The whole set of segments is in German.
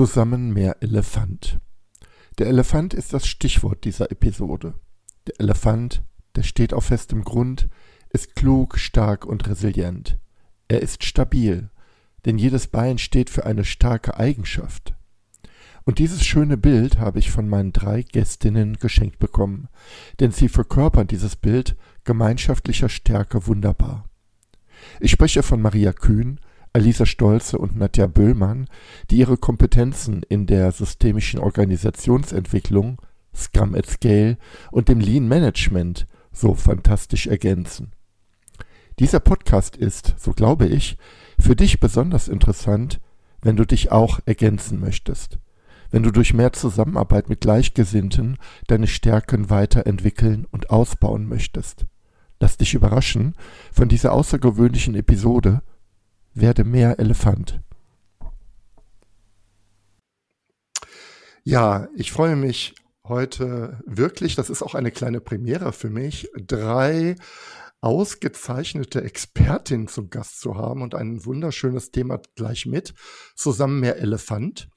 Zusammen mehr Elefant. Der Elefant ist das Stichwort dieser Episode. Der Elefant, der steht auf festem Grund, ist klug, stark und resilient. Er ist stabil, denn jedes Bein steht für eine starke Eigenschaft. Und dieses schöne Bild habe ich von meinen drei Gästinnen geschenkt bekommen, denn sie verkörpern dieses Bild gemeinschaftlicher Stärke wunderbar. Ich spreche von Maria Kühn, Alisa Stolze und Nadja Böhlmann, die ihre Kompetenzen in der systemischen Organisationsentwicklung, Scrum at Scale und dem Lean Management so fantastisch ergänzen. Dieser Podcast ist, so glaube ich, für dich besonders interessant, wenn du dich auch ergänzen möchtest, wenn du durch mehr Zusammenarbeit mit Gleichgesinnten deine Stärken weiterentwickeln und ausbauen möchtest. Lass dich überraschen von dieser außergewöhnlichen Episode werde mehr Elefant. Ja, ich freue mich heute wirklich, das ist auch eine kleine Premiere für mich, drei ausgezeichnete Expertinnen zum Gast zu haben und ein wunderschönes Thema gleich mit, zusammen mehr Elefant.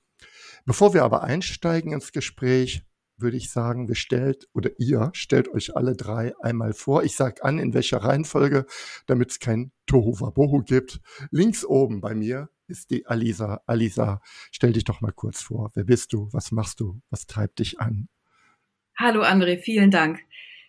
Bevor wir aber einsteigen ins Gespräch, würde ich sagen, wir stellt oder ihr stellt euch alle drei einmal vor. Ich sage an, in welcher Reihenfolge, damit es kein Tohu Wabohu gibt. Links oben bei mir ist die Alisa. Alisa, stell dich doch mal kurz vor. Wer bist du? Was machst du? Was treibt dich an? Hallo André, vielen Dank.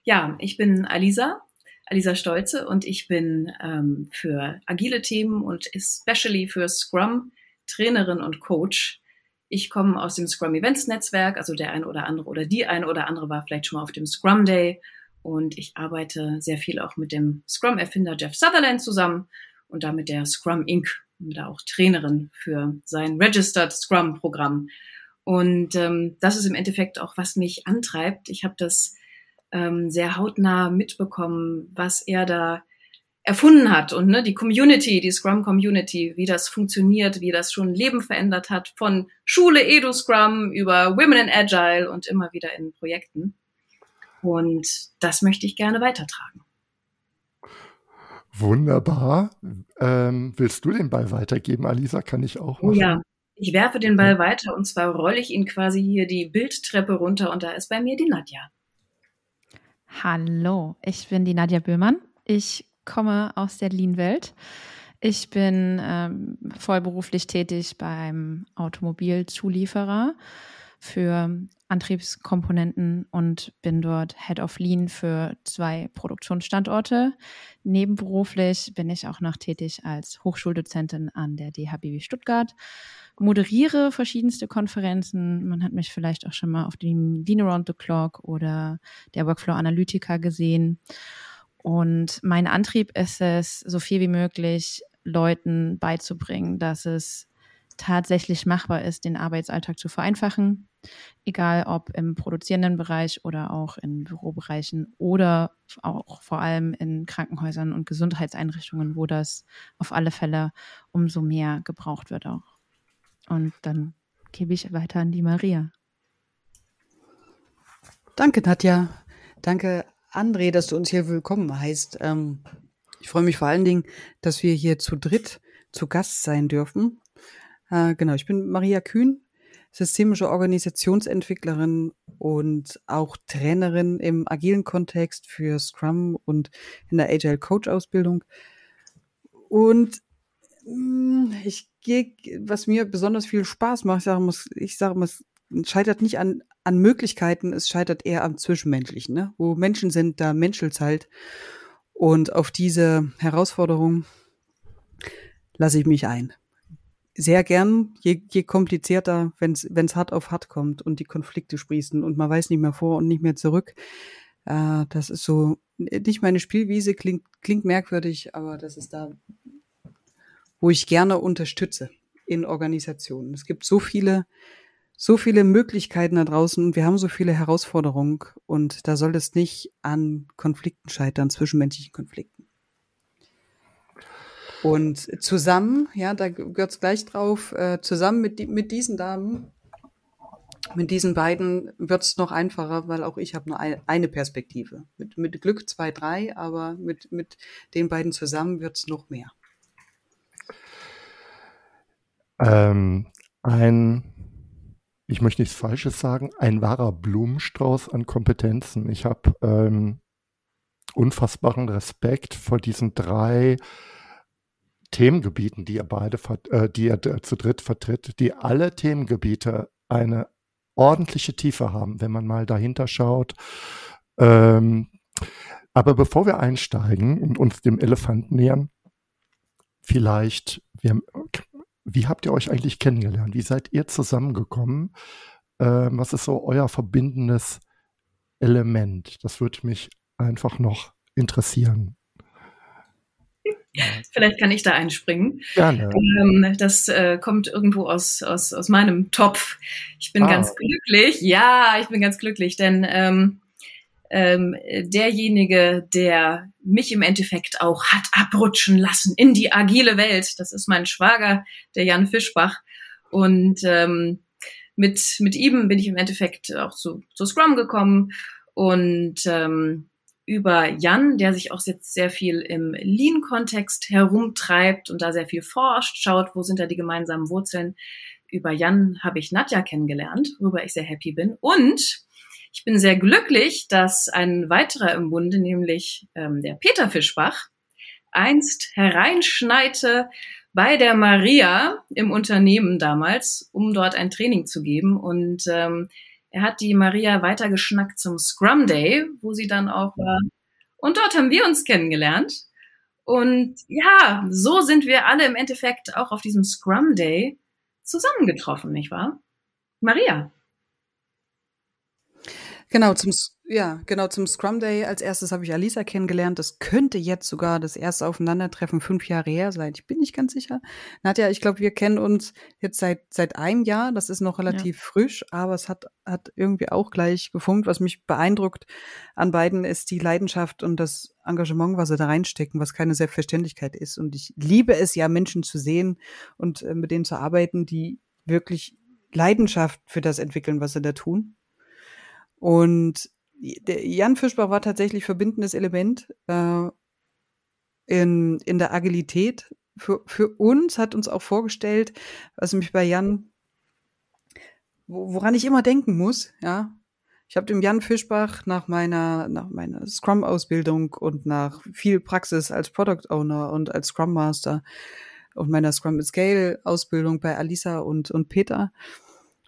Ja, ich bin Alisa, Alisa Stolze und ich bin ähm, für agile Themen und especially für Scrum Trainerin und Coach ich komme aus dem Scrum Events Netzwerk, also der eine oder andere oder die eine oder andere war vielleicht schon mal auf dem Scrum Day und ich arbeite sehr viel auch mit dem Scrum Erfinder Jeff Sutherland zusammen und damit der Scrum Inc. da auch Trainerin für sein Registered Scrum Programm. Und ähm, das ist im Endeffekt auch, was mich antreibt. Ich habe das ähm, sehr hautnah mitbekommen, was er da erfunden hat und ne, die Community, die Scrum Community, wie das funktioniert, wie das schon Leben verändert hat, von Schule Edu Scrum über Women in Agile und immer wieder in Projekten. Und das möchte ich gerne weitertragen. Wunderbar. Ähm, willst du den Ball weitergeben, Alisa? Kann ich auch machen? Ja, ich werfe den Ball weiter und zwar rolle ich ihn quasi hier die Bildtreppe runter und da ist bei mir die Nadja. Hallo, ich bin die Nadja Böhmann. Ich komme aus der Lean-Welt. Ich bin ähm, vollberuflich tätig beim Automobilzulieferer für Antriebskomponenten und bin dort Head of Lean für zwei Produktionsstandorte. Nebenberuflich bin ich auch noch tätig als Hochschuldozentin an der DHBW Stuttgart, moderiere verschiedenste Konferenzen. Man hat mich vielleicht auch schon mal auf dem Lean Around the Clock oder der Workflow Analytica gesehen und mein Antrieb ist es, so viel wie möglich Leuten beizubringen, dass es tatsächlich machbar ist, den Arbeitsalltag zu vereinfachen, egal ob im produzierenden Bereich oder auch in Bürobereichen oder auch vor allem in Krankenhäusern und Gesundheitseinrichtungen, wo das auf alle Fälle umso mehr gebraucht wird auch. Und dann gebe ich weiter an die Maria. Danke, Nadja. Danke André, dass du uns hier willkommen heißt. Ähm, ich freue mich vor allen Dingen, dass wir hier zu dritt zu Gast sein dürfen. Äh, genau, ich bin Maria Kühn, systemische Organisationsentwicklerin und auch Trainerin im agilen Kontext für Scrum und in der Agile Coach Ausbildung. Und mh, mm, ich gehe, was mir besonders viel Spaß macht, ich sage mal, mal, scheitert nicht an, an Möglichkeiten, es scheitert eher am Zwischenmenschlichen. Ne? Wo Menschen sind, da menschelt's halt. Und auf diese Herausforderung lasse ich mich ein. Sehr gern, je, je komplizierter, wenn es hart auf hart kommt und die Konflikte sprießen und man weiß nicht mehr vor und nicht mehr zurück. Äh, das ist so nicht meine Spielwiese, klingt, klingt merkwürdig, aber das ist da, wo ich gerne unterstütze in Organisationen. Es gibt so viele, so viele Möglichkeiten da draußen und wir haben so viele Herausforderungen und da soll es nicht an Konflikten scheitern, zwischenmenschlichen Konflikten. Und zusammen, ja, da gehört es gleich drauf, äh, zusammen mit, mit diesen Damen, mit diesen beiden wird es noch einfacher, weil auch ich habe nur eine Perspektive. Mit, mit Glück zwei, drei, aber mit, mit den beiden zusammen wird es noch mehr. Ähm, ein, ich möchte nichts Falsches sagen, ein wahrer Blumenstrauß an Kompetenzen. Ich habe ähm, unfassbaren Respekt vor diesen drei Themengebieten, die ihr beide, äh, die ihr zu dritt vertritt, die alle Themengebiete eine ordentliche Tiefe haben, wenn man mal dahinter schaut. Ähm, aber bevor wir einsteigen und uns dem Elefanten nähern, vielleicht, wir, wie habt ihr euch eigentlich kennengelernt? Wie seid ihr zusammengekommen? Ähm, was ist so euer verbindendes Element? Das würde mich einfach noch interessieren. Vielleicht kann ich da einspringen. Gerne. Ähm, das äh, kommt irgendwo aus, aus, aus meinem Topf. Ich bin ah. ganz glücklich. Ja, ich bin ganz glücklich, denn ähm, ähm, derjenige, der mich im Endeffekt auch hat abrutschen lassen in die agile Welt, das ist mein Schwager, der Jan Fischbach. Und ähm, mit, mit ihm bin ich im Endeffekt auch zu, zu Scrum gekommen. Und ähm, über Jan, der sich auch jetzt sehr viel im Lean-Kontext herumtreibt und da sehr viel forscht, schaut, wo sind da die gemeinsamen Wurzeln. Über Jan habe ich Nadja kennengelernt, worüber ich sehr happy bin. Und ich bin sehr glücklich, dass ein weiterer im Bunde, nämlich ähm, der Peter Fischbach, einst hereinschneite bei der Maria im Unternehmen damals, um dort ein Training zu geben. Und ähm, er hat die Maria weitergeschnackt zum Scrum Day, wo sie dann auch war. Und dort haben wir uns kennengelernt. Und ja, so sind wir alle im Endeffekt auch auf diesem Scrum Day zusammengetroffen, nicht wahr? Maria. Genau, zum, ja, genau, zum Scrum Day als erstes habe ich Alisa kennengelernt. Das könnte jetzt sogar das erste Aufeinandertreffen fünf Jahre her sein. Ich bin nicht ganz sicher. Nadja, ich glaube, wir kennen uns jetzt seit, seit einem Jahr. Das ist noch relativ ja. frisch, aber es hat, hat irgendwie auch gleich gefunkt. Was mich beeindruckt an beiden ist die Leidenschaft und das Engagement, was sie da reinstecken, was keine Selbstverständlichkeit ist. Und ich liebe es ja, Menschen zu sehen und äh, mit denen zu arbeiten, die wirklich Leidenschaft für das entwickeln, was sie da tun. Und Jan Fischbach war tatsächlich verbindendes Element äh, in, in der Agilität. Für, für uns hat uns auch vorgestellt, was mich bei Jan, woran ich immer denken muss, ja. Ich habe dem Jan Fischbach nach meiner, nach meiner Scrum-Ausbildung und nach viel Praxis als Product Owner und als Scrum Master und meiner Scrum Scale Ausbildung bei Alisa und, und Peter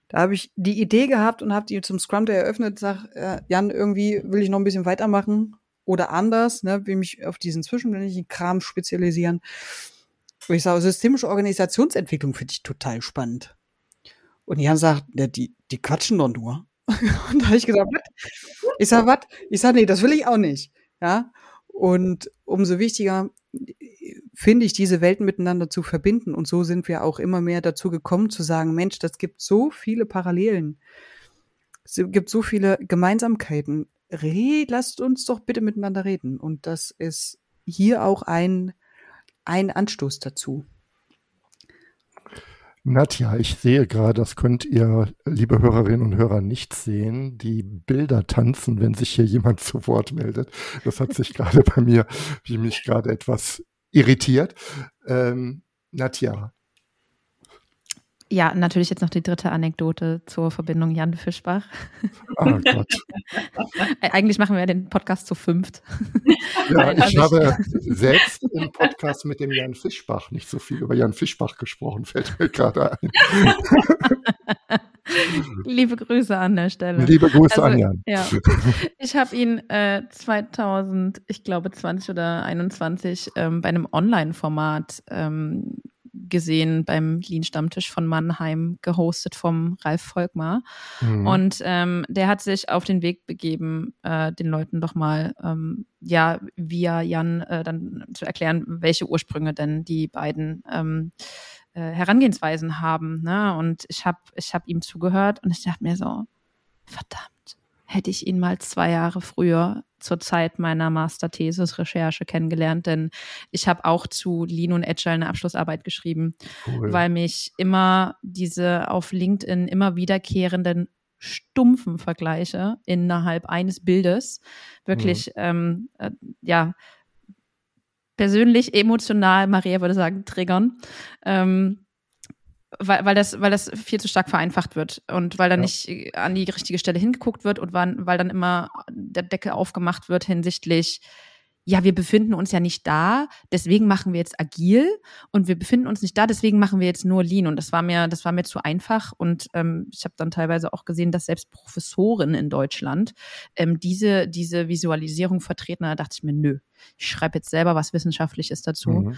da habe ich die Idee gehabt und habe die zum Scrum Day eröffnet. Sag, äh, Jan, irgendwie will ich noch ein bisschen weitermachen oder anders, ne, will mich auf diesen zwischenmenschlichen Kram spezialisieren. Und ich sage, systemische Organisationsentwicklung finde ich total spannend. Und Jan sagt, ja, die, die quatschen doch nur. und da habe ich gesagt, was? Ich sag, was? Ich sag, nee, das will ich auch nicht. Ja. Und umso wichtiger finde ich, diese Welten miteinander zu verbinden. Und so sind wir auch immer mehr dazu gekommen zu sagen, Mensch, das gibt so viele Parallelen. Es gibt so viele Gemeinsamkeiten. Red, lasst uns doch bitte miteinander reden. Und das ist hier auch ein, ein Anstoß dazu. Nadja, ich sehe gerade, das könnt ihr, liebe Hörerinnen und Hörer, nicht sehen. Die Bilder tanzen, wenn sich hier jemand zu Wort meldet. Das hat sich gerade bei mir, wie mich gerade etwas irritiert. Ähm, Nadja. Ja, natürlich jetzt noch die dritte Anekdote zur Verbindung Jan Fischbach. Oh Gott. Eigentlich machen wir den Podcast zu fünft. Ja, ich habe selbst im Podcast mit dem Jan Fischbach nicht so viel über Jan Fischbach gesprochen, fällt mir gerade ein. Liebe Grüße an der Stelle. Liebe Grüße also, an Jan. Ja. Ich habe ihn äh, 2000, ich glaube 20 oder 21 ähm, bei einem Online-Format ähm, gesehen beim Lean-Stammtisch von Mannheim, gehostet vom Ralf Volkmar. Mhm. Und ähm, der hat sich auf den Weg begeben, äh, den Leuten doch mal, ähm, ja, via Jan äh, dann zu erklären, welche Ursprünge denn die beiden ähm, äh, Herangehensweisen haben. Ne? Und ich habe ich hab ihm zugehört und ich dachte mir so, verdammt hätte ich ihn mal zwei Jahre früher zur Zeit meiner Masterthesis-Recherche kennengelernt, denn ich habe auch zu Lean und Agile eine Abschlussarbeit geschrieben, cool. weil mich immer diese auf LinkedIn immer wiederkehrenden stumpfen Vergleiche innerhalb eines Bildes wirklich, mhm. ähm, äh, ja, persönlich, emotional, Maria würde sagen, triggern. Ähm, weil, weil, das, weil das viel zu stark vereinfacht wird und weil dann ja. nicht äh, an die richtige Stelle hingeguckt wird und weil, weil dann immer der Deckel aufgemacht wird hinsichtlich, ja, wir befinden uns ja nicht da, deswegen machen wir jetzt agil und wir befinden uns nicht da, deswegen machen wir jetzt nur Lean. Und das war mir, das war mir zu einfach. Und ähm, ich habe dann teilweise auch gesehen, dass selbst Professoren in Deutschland ähm, diese, diese Visualisierung vertreten. Da dachte ich mir, nö, ich schreibe jetzt selber was Wissenschaftliches dazu. Mhm.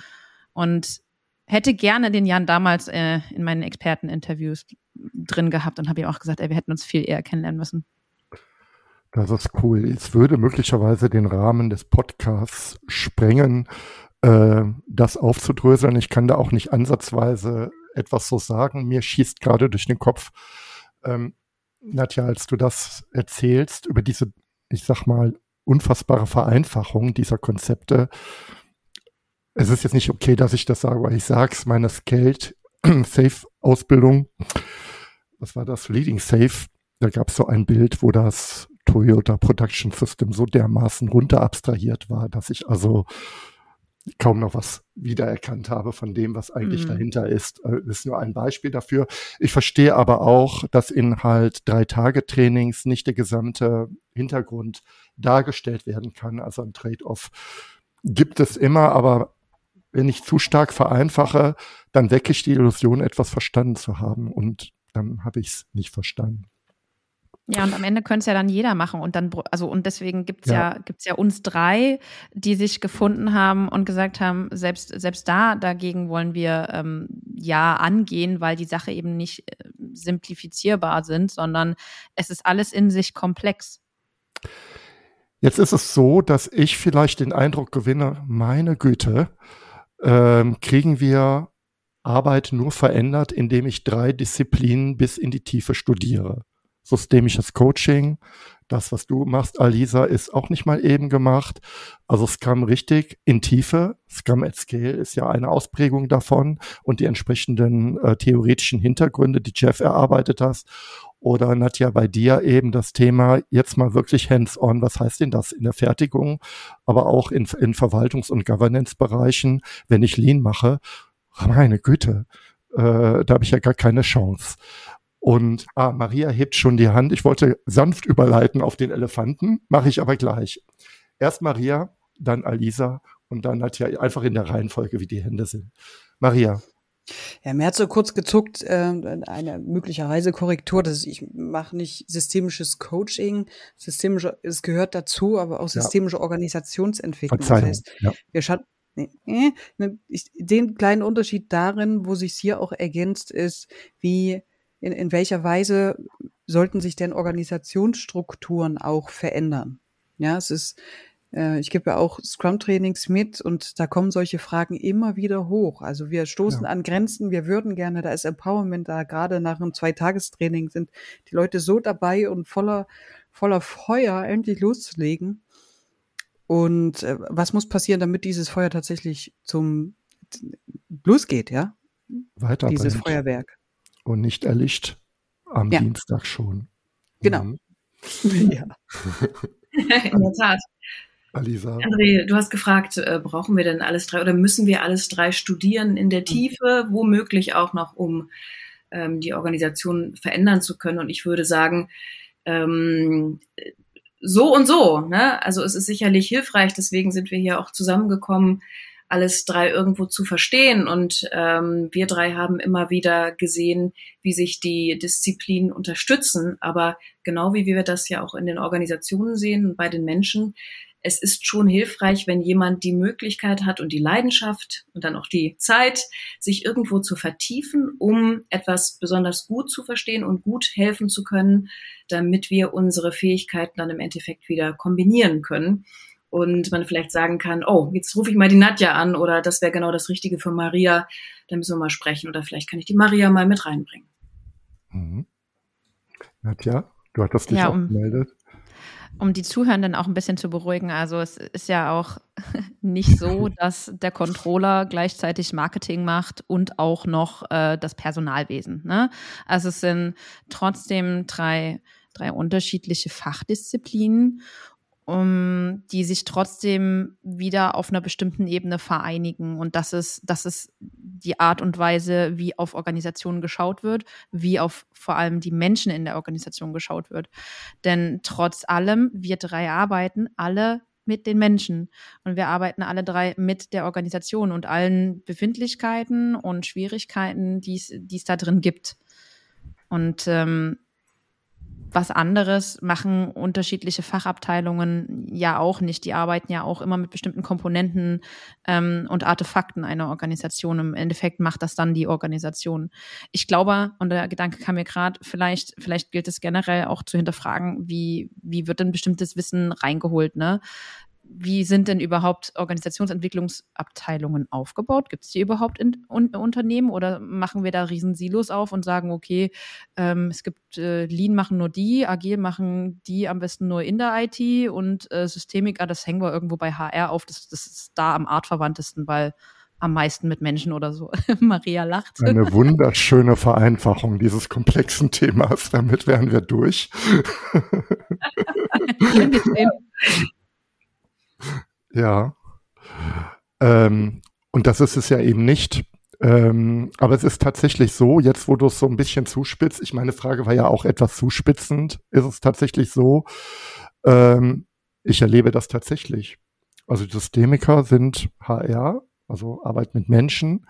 Und hätte gerne den Jan damals äh, in meinen Experteninterviews drin gehabt und habe ihm auch gesagt, ey, wir hätten uns viel eher kennenlernen müssen. Das ist cool. Es würde möglicherweise den Rahmen des Podcasts sprengen, äh, das aufzudröseln. Ich kann da auch nicht ansatzweise etwas so sagen. Mir schießt gerade durch den Kopf, ähm, Nadja, als du das erzählst, über diese, ich sag mal, unfassbare Vereinfachung dieser Konzepte, es ist jetzt nicht okay, dass ich das sage, weil ich sage es, meine Scaled Safe Ausbildung, was war das? Leading Safe, da gab es so ein Bild, wo das Toyota Production System so dermaßen runter abstrahiert war, dass ich also kaum noch was wiedererkannt habe von dem, was eigentlich mhm. dahinter ist. Äh, das ist nur ein Beispiel dafür. Ich verstehe aber auch, dass in halt drei Tage Trainings nicht der gesamte Hintergrund dargestellt werden kann. Also ein Trade-off gibt es immer, aber wenn ich zu stark vereinfache, dann wecke ich die Illusion, etwas verstanden zu haben und dann habe ich es nicht verstanden. Ja, und am Ende könnte es ja dann jeder machen. Und dann, also, und deswegen gibt es ja. ja, gibt's ja uns drei, die sich gefunden haben und gesagt haben, selbst, selbst da, dagegen wollen wir ähm, ja angehen, weil die Sache eben nicht äh, simplifizierbar sind, sondern es ist alles in sich komplex. Jetzt ist es so, dass ich vielleicht den Eindruck gewinne, meine Güte, ähm, kriegen wir Arbeit nur verändert, indem ich drei Disziplinen bis in die Tiefe studiere. Systemisches Coaching, das, was du machst, Alisa, ist auch nicht mal eben gemacht. Also Scrum richtig in Tiefe. Scrum at Scale ist ja eine Ausprägung davon und die entsprechenden äh, theoretischen Hintergründe, die Jeff erarbeitet hast. Oder Nadja, bei dir eben das Thema jetzt mal wirklich hands-on. Was heißt denn das in der Fertigung, aber auch in, in Verwaltungs- und Governance-Bereichen, wenn ich Lean mache? Meine Güte, äh, da habe ich ja gar keine Chance. Und ah, Maria hebt schon die Hand. Ich wollte sanft überleiten auf den Elefanten, mache ich aber gleich. Erst Maria, dann Alisa und dann Nadja, einfach in der Reihenfolge, wie die Hände sind. Maria. Ja, mir hat so kurz gezuckt, äh, eine möglicherweise Korrektur, dass ich mache nicht systemisches Coaching, systemische, es gehört dazu, aber auch systemische ja. Organisationsentwicklung. Verzeihung. Das heißt, ja. wir schauen, nee, ne, den kleinen Unterschied darin, wo sich hier auch ergänzt, ist, wie in, in welcher Weise sollten sich denn Organisationsstrukturen auch verändern? Ja, es ist äh, ich gebe ja auch Scrum-Trainings mit und da kommen solche Fragen immer wieder hoch. Also wir stoßen ja. an Grenzen, wir würden gerne, da ist Empowerment da, gerade nach einem Zweitagestraining sind die Leute so dabei und voller, voller Feuer endlich loszulegen. Und äh, was muss passieren, damit dieses Feuer tatsächlich zum losgeht, ja? Weiter dieses Feuerwerk. Und nicht erlischt am ja. Dienstag schon. Genau. Mhm. ja. In der Tat. Alisa. André, du hast gefragt, äh, brauchen wir denn alles drei oder müssen wir alles drei studieren in der hm. Tiefe, womöglich auch noch, um ähm, die Organisation verändern zu können? Und ich würde sagen, ähm, so und so. Ne? Also es ist sicherlich hilfreich, deswegen sind wir hier auch zusammengekommen, alles drei irgendwo zu verstehen. Und ähm, wir drei haben immer wieder gesehen, wie sich die Disziplinen unterstützen. Aber genau wie wir das ja auch in den Organisationen sehen bei den Menschen, es ist schon hilfreich, wenn jemand die Möglichkeit hat und die Leidenschaft und dann auch die Zeit, sich irgendwo zu vertiefen, um etwas besonders gut zu verstehen und gut helfen zu können, damit wir unsere Fähigkeiten dann im Endeffekt wieder kombinieren können und man vielleicht sagen kann, oh, jetzt rufe ich mal die Nadja an oder das wäre genau das Richtige für Maria, da müssen wir mal sprechen oder vielleicht kann ich die Maria mal mit reinbringen. Mhm. Nadja, du hattest dich Ja, auch um- gemeldet. um die Zuhörenden auch ein bisschen zu beruhigen. Also es ist ja auch nicht so, dass der Controller gleichzeitig Marketing macht und auch noch äh, das Personalwesen. Ne? Also es sind trotzdem drei, drei unterschiedliche Fachdisziplinen, um, die sich trotzdem wieder auf einer bestimmten Ebene vereinigen. Und das ist, das ist die Art und Weise, wie auf Organisationen geschaut wird, wie auf vor allem die Menschen in der Organisation geschaut wird. Denn trotz allem, wir drei arbeiten alle mit den Menschen und wir arbeiten alle drei mit der Organisation und allen Befindlichkeiten und Schwierigkeiten, die es da drin gibt. Und ähm, was anderes machen unterschiedliche Fachabteilungen ja auch nicht. Die arbeiten ja auch immer mit bestimmten Komponenten ähm, und Artefakten einer Organisation. Im Endeffekt macht das dann die Organisation. Ich glaube, und der Gedanke kam mir gerade, vielleicht, vielleicht gilt es generell auch zu hinterfragen, wie, wie wird denn bestimmtes Wissen reingeholt, ne? Wie sind denn überhaupt Organisationsentwicklungsabteilungen aufgebaut? Gibt es die überhaupt in un Unternehmen oder machen wir da riesen Silos auf und sagen, okay, ähm, es gibt äh, Lean machen nur die, Agil machen die am besten nur in der IT und äh, Systemik, ah, das hängen wir irgendwo bei HR auf. Das, das ist da am artverwandtesten, weil am meisten mit Menschen oder so. Maria lacht. Eine wunderschöne Vereinfachung dieses komplexen Themas. Damit wären wir durch. ja. Ähm, und das ist es ja eben nicht. Ähm, aber es ist tatsächlich so, jetzt wo du es so ein bisschen zuspitzt, ich meine Frage war ja auch etwas zuspitzend, ist es tatsächlich so, ähm, ich erlebe das tatsächlich. Also Systemiker sind HR, also Arbeit mit Menschen.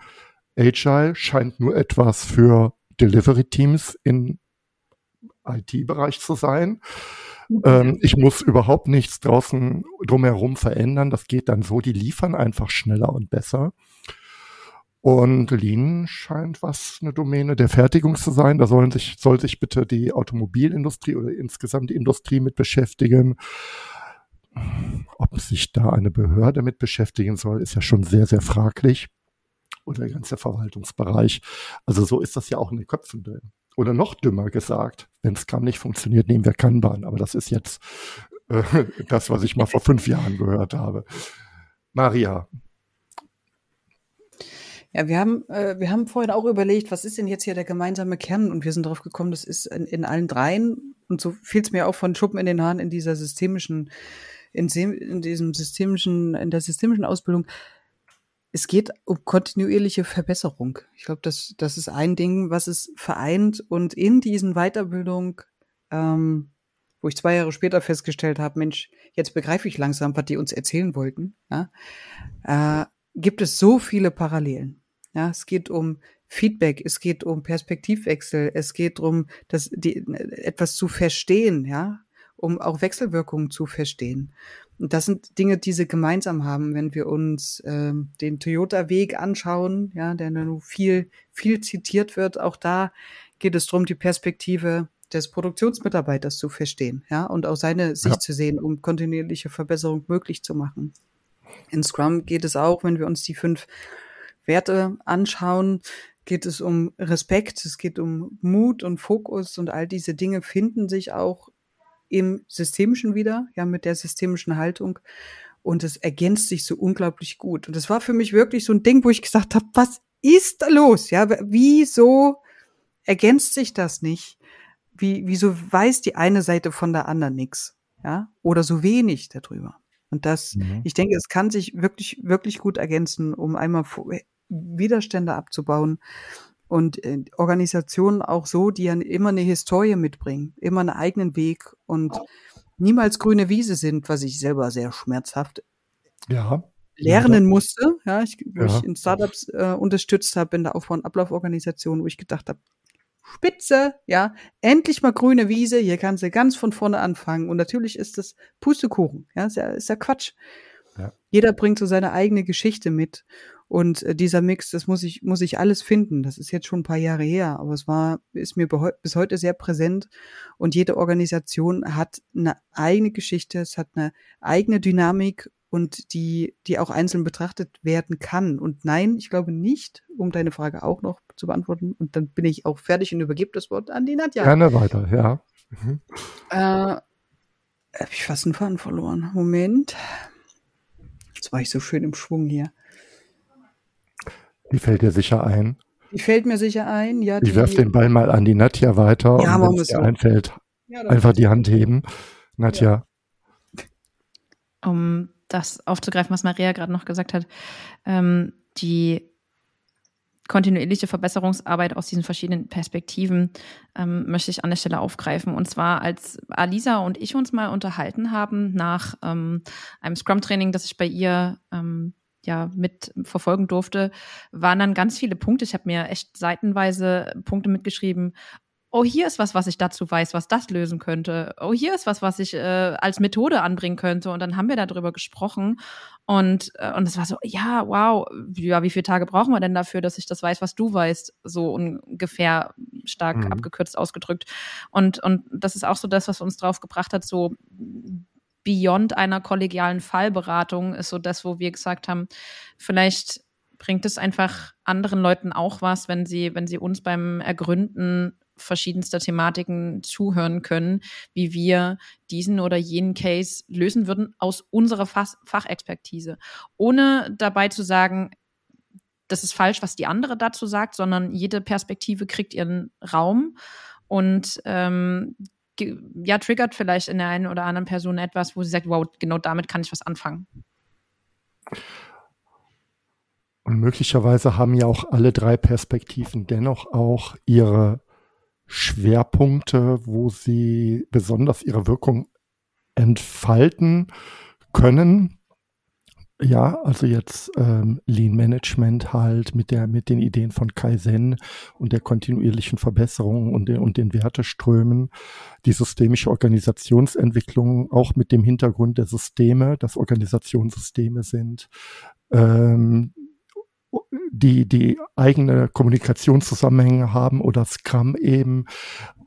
Agile scheint nur etwas für Delivery-Teams im IT-Bereich zu sein. Ähm, ich muss überhaupt nichts draußen drumherum verändern. Das geht dann so, die liefern einfach schneller und besser. Und Lean scheint was eine Domäne der Fertigung zu sein. Da sollen sich, soll sich bitte die Automobilindustrie oder insgesamt die Industrie mit beschäftigen. Ob sich da eine Behörde mit beschäftigen soll, ist ja schon sehr, sehr fraglich. Oder der ganze Verwaltungsbereich. Also so ist das ja auch in den Köpfen drin. Oder noch dümmer gesagt, wenn Scrum nicht funktioniert, nehmen wir Kanban. Aber das ist jetzt äh, das, was ich mal vor fünf Jahren gehört habe. Maria, Ja, wir haben, äh, wir haben vorhin auch überlegt, was ist denn jetzt hier der gemeinsame Kern? Und wir sind darauf gekommen, das ist in, in allen dreien, und so fiel es mir auch von Schuppen in den Haaren in dieser systemischen, in, in diesem systemischen, in der systemischen Ausbildung. Es geht um kontinuierliche Verbesserung. Ich glaube, das, das ist ein Ding, was es vereint. Und in diesen Weiterbildung, ähm, wo ich zwei Jahre später festgestellt habe, Mensch, jetzt begreife ich langsam, was die uns erzählen wollten, ja, äh, gibt es so viele Parallelen. Ja, es geht um Feedback, es geht um Perspektivwechsel, es geht darum, dass die, etwas zu verstehen, ja, um auch Wechselwirkungen zu verstehen. Und das sind Dinge, die sie gemeinsam haben, wenn wir uns ähm, den Toyota-Weg anschauen, ja, der nun viel, viel zitiert wird. Auch da geht es darum, die Perspektive des Produktionsmitarbeiters zu verstehen, ja, und auch seine Sicht Ja. zu sehen, um kontinuierliche Verbesserung möglich zu machen. In Scrum geht es auch, wenn wir uns die fünf Werte anschauen, geht es um Respekt, es geht um Mut und Fokus und all diese Dinge finden sich auch im Systemischen wieder, ja, mit der systemischen Haltung. Und es ergänzt sich so unglaublich gut. Und das war für mich wirklich so ein Ding, wo ich gesagt habe, was ist da los? Ja, wieso ergänzt sich das nicht? Wie, wieso weiß die eine Seite von der anderen nichts? Ja, oder so wenig darüber. Und das, Mhm. ich denke, es kann sich wirklich, wirklich gut ergänzen, um einmal Widerstände abzubauen und äh, Organisationen auch so, die ja immer eine Historie mitbringen, immer einen eigenen Weg und niemals grüne Wiese sind, was ich selber sehr schmerzhaft ja. lernen musste, ja, ich, wo Ja. ich in Startups äh, unterstützt habe, in der Aufbau- und Ablauforganisation, wo ich gedacht habe, spitze, ja, endlich mal grüne Wiese, hier kannst du ganz von vorne anfangen. Und natürlich ist das Pustekuchen, ja, ist ja, ist ja Quatsch. Ja. Jeder bringt so seine eigene Geschichte mit. Und äh, dieser Mix, das muss ich, muss ich alles finden. Das ist jetzt schon ein paar Jahre her, aber es war, ist mir bis heute sehr präsent. Und jede Organisation hat eine eigene Geschichte, es hat eine eigene Dynamik und die, die auch einzeln betrachtet werden kann. Und nein, ich glaube nicht, um deine Frage auch noch zu beantworten. Und dann bin ich auch fertig und übergebe das Wort an die Nadja. Gerne weiter, ja. Mhm. Äh, habe ich fast einen Faden verloren. Moment. Jetzt war ich so schön im Schwung hier. Die fällt dir sicher ein. Die fällt mir sicher ein, ja. Ich werfe den Ball mal an die Nadja weiter ja, und wenn es dir einfällt, ja, einfach die Hand heben. Nadja. Ja. Um das aufzugreifen, was Maria gerade noch gesagt hat, ähm, die kontinuierliche Verbesserungsarbeit aus diesen verschiedenen Perspektiven ähm, möchte ich an der Stelle aufgreifen. Und zwar, als Alisa und ich uns mal unterhalten haben nach ähm, einem Scrum-Training, das ich bei ihr ähm, ja mit verfolgen durfte, waren dann ganz viele Punkte. Ich habe mir echt seitenweise Punkte mitgeschrieben. Oh, hier ist was, was ich dazu weiß, was das lösen könnte. Oh, hier ist was, was ich äh, als Methode anbringen könnte. Und dann haben wir darüber gesprochen. Und, äh, und es war so, ja, wow, ja, wie viele Tage brauchen wir denn dafür, dass ich das weiß, was du weißt? So ungefähr stark mhm. abgekürzt ausgedrückt. Und, und das ist auch so das, was uns drauf gebracht hat, so beyond einer kollegialen Fallberatung ist so das, wo wir gesagt haben, vielleicht bringt es einfach anderen Leuten auch was, wenn sie, wenn sie uns beim Ergründen verschiedenster Thematiken zuhören können, wie wir diesen oder jenen Case lösen würden aus unserer Fach Fachexpertise, ohne dabei zu sagen, das ist falsch, was die andere dazu sagt, sondern jede Perspektive kriegt ihren Raum. Und ähm, ja, triggert vielleicht in der einen oder anderen Person etwas, wo sie sagt, wow, genau damit kann ich was anfangen. Und möglicherweise haben ja auch alle drei Perspektiven dennoch auch ihre Schwerpunkte, wo sie besonders ihre Wirkung entfalten können. Ja, also jetzt ähm, Lean Management halt mit der mit den Ideen von Kaizen und der kontinuierlichen Verbesserung und den und den Werteströmen, die systemische Organisationsentwicklung auch mit dem Hintergrund der Systeme, dass Organisationssysteme sind, ähm, die, die eigene Kommunikationszusammenhänge haben oder Scrum eben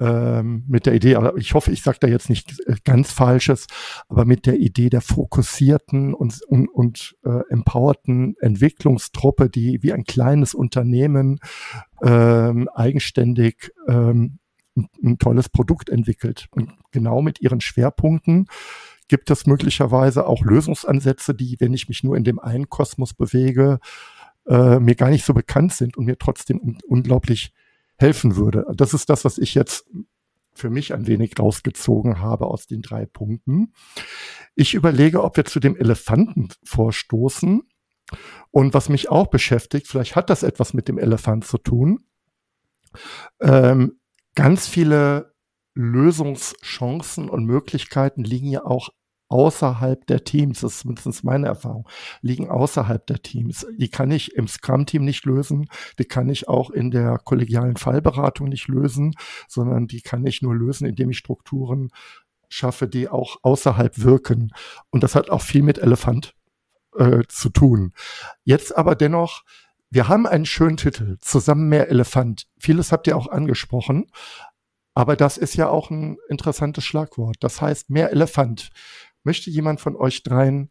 ähm, mit der Idee, ich hoffe, ich sage da jetzt nicht ganz Falsches, aber mit der Idee der fokussierten und, und, und äh, empowerten Entwicklungstruppe, die wie ein kleines Unternehmen ähm, eigenständig ähm, ein, ein tolles Produkt entwickelt. Und genau mit ihren Schwerpunkten gibt es möglicherweise auch Lösungsansätze, die, wenn ich mich nur in dem einen Kosmos bewege, äh, mir gar nicht so bekannt sind und mir trotzdem un unglaublich helfen würde. Das ist das, was ich jetzt für mich ein wenig rausgezogen habe aus den drei Punkten. Ich überlege, ob wir zu dem Elefanten vorstoßen. Und was mich auch beschäftigt, vielleicht hat das etwas mit dem Elefant zu tun. Ähm, ganz viele Lösungschancen und Möglichkeiten liegen ja auch außerhalb der Teams, das ist zumindest meine Erfahrung, liegen außerhalb der Teams. Die kann ich im Scrum-Team nicht lösen, die kann ich auch in der kollegialen Fallberatung nicht lösen, sondern die kann ich nur lösen, indem ich Strukturen schaffe, die auch außerhalb wirken. Und das hat auch viel mit Elefant äh, zu tun. Jetzt aber dennoch, wir haben einen schönen Titel, Zusammen mehr Elefant. Vieles habt ihr auch angesprochen. Aber das ist ja auch ein interessantes Schlagwort. Das heißt mehr Elefant. Möchte jemand von euch dreien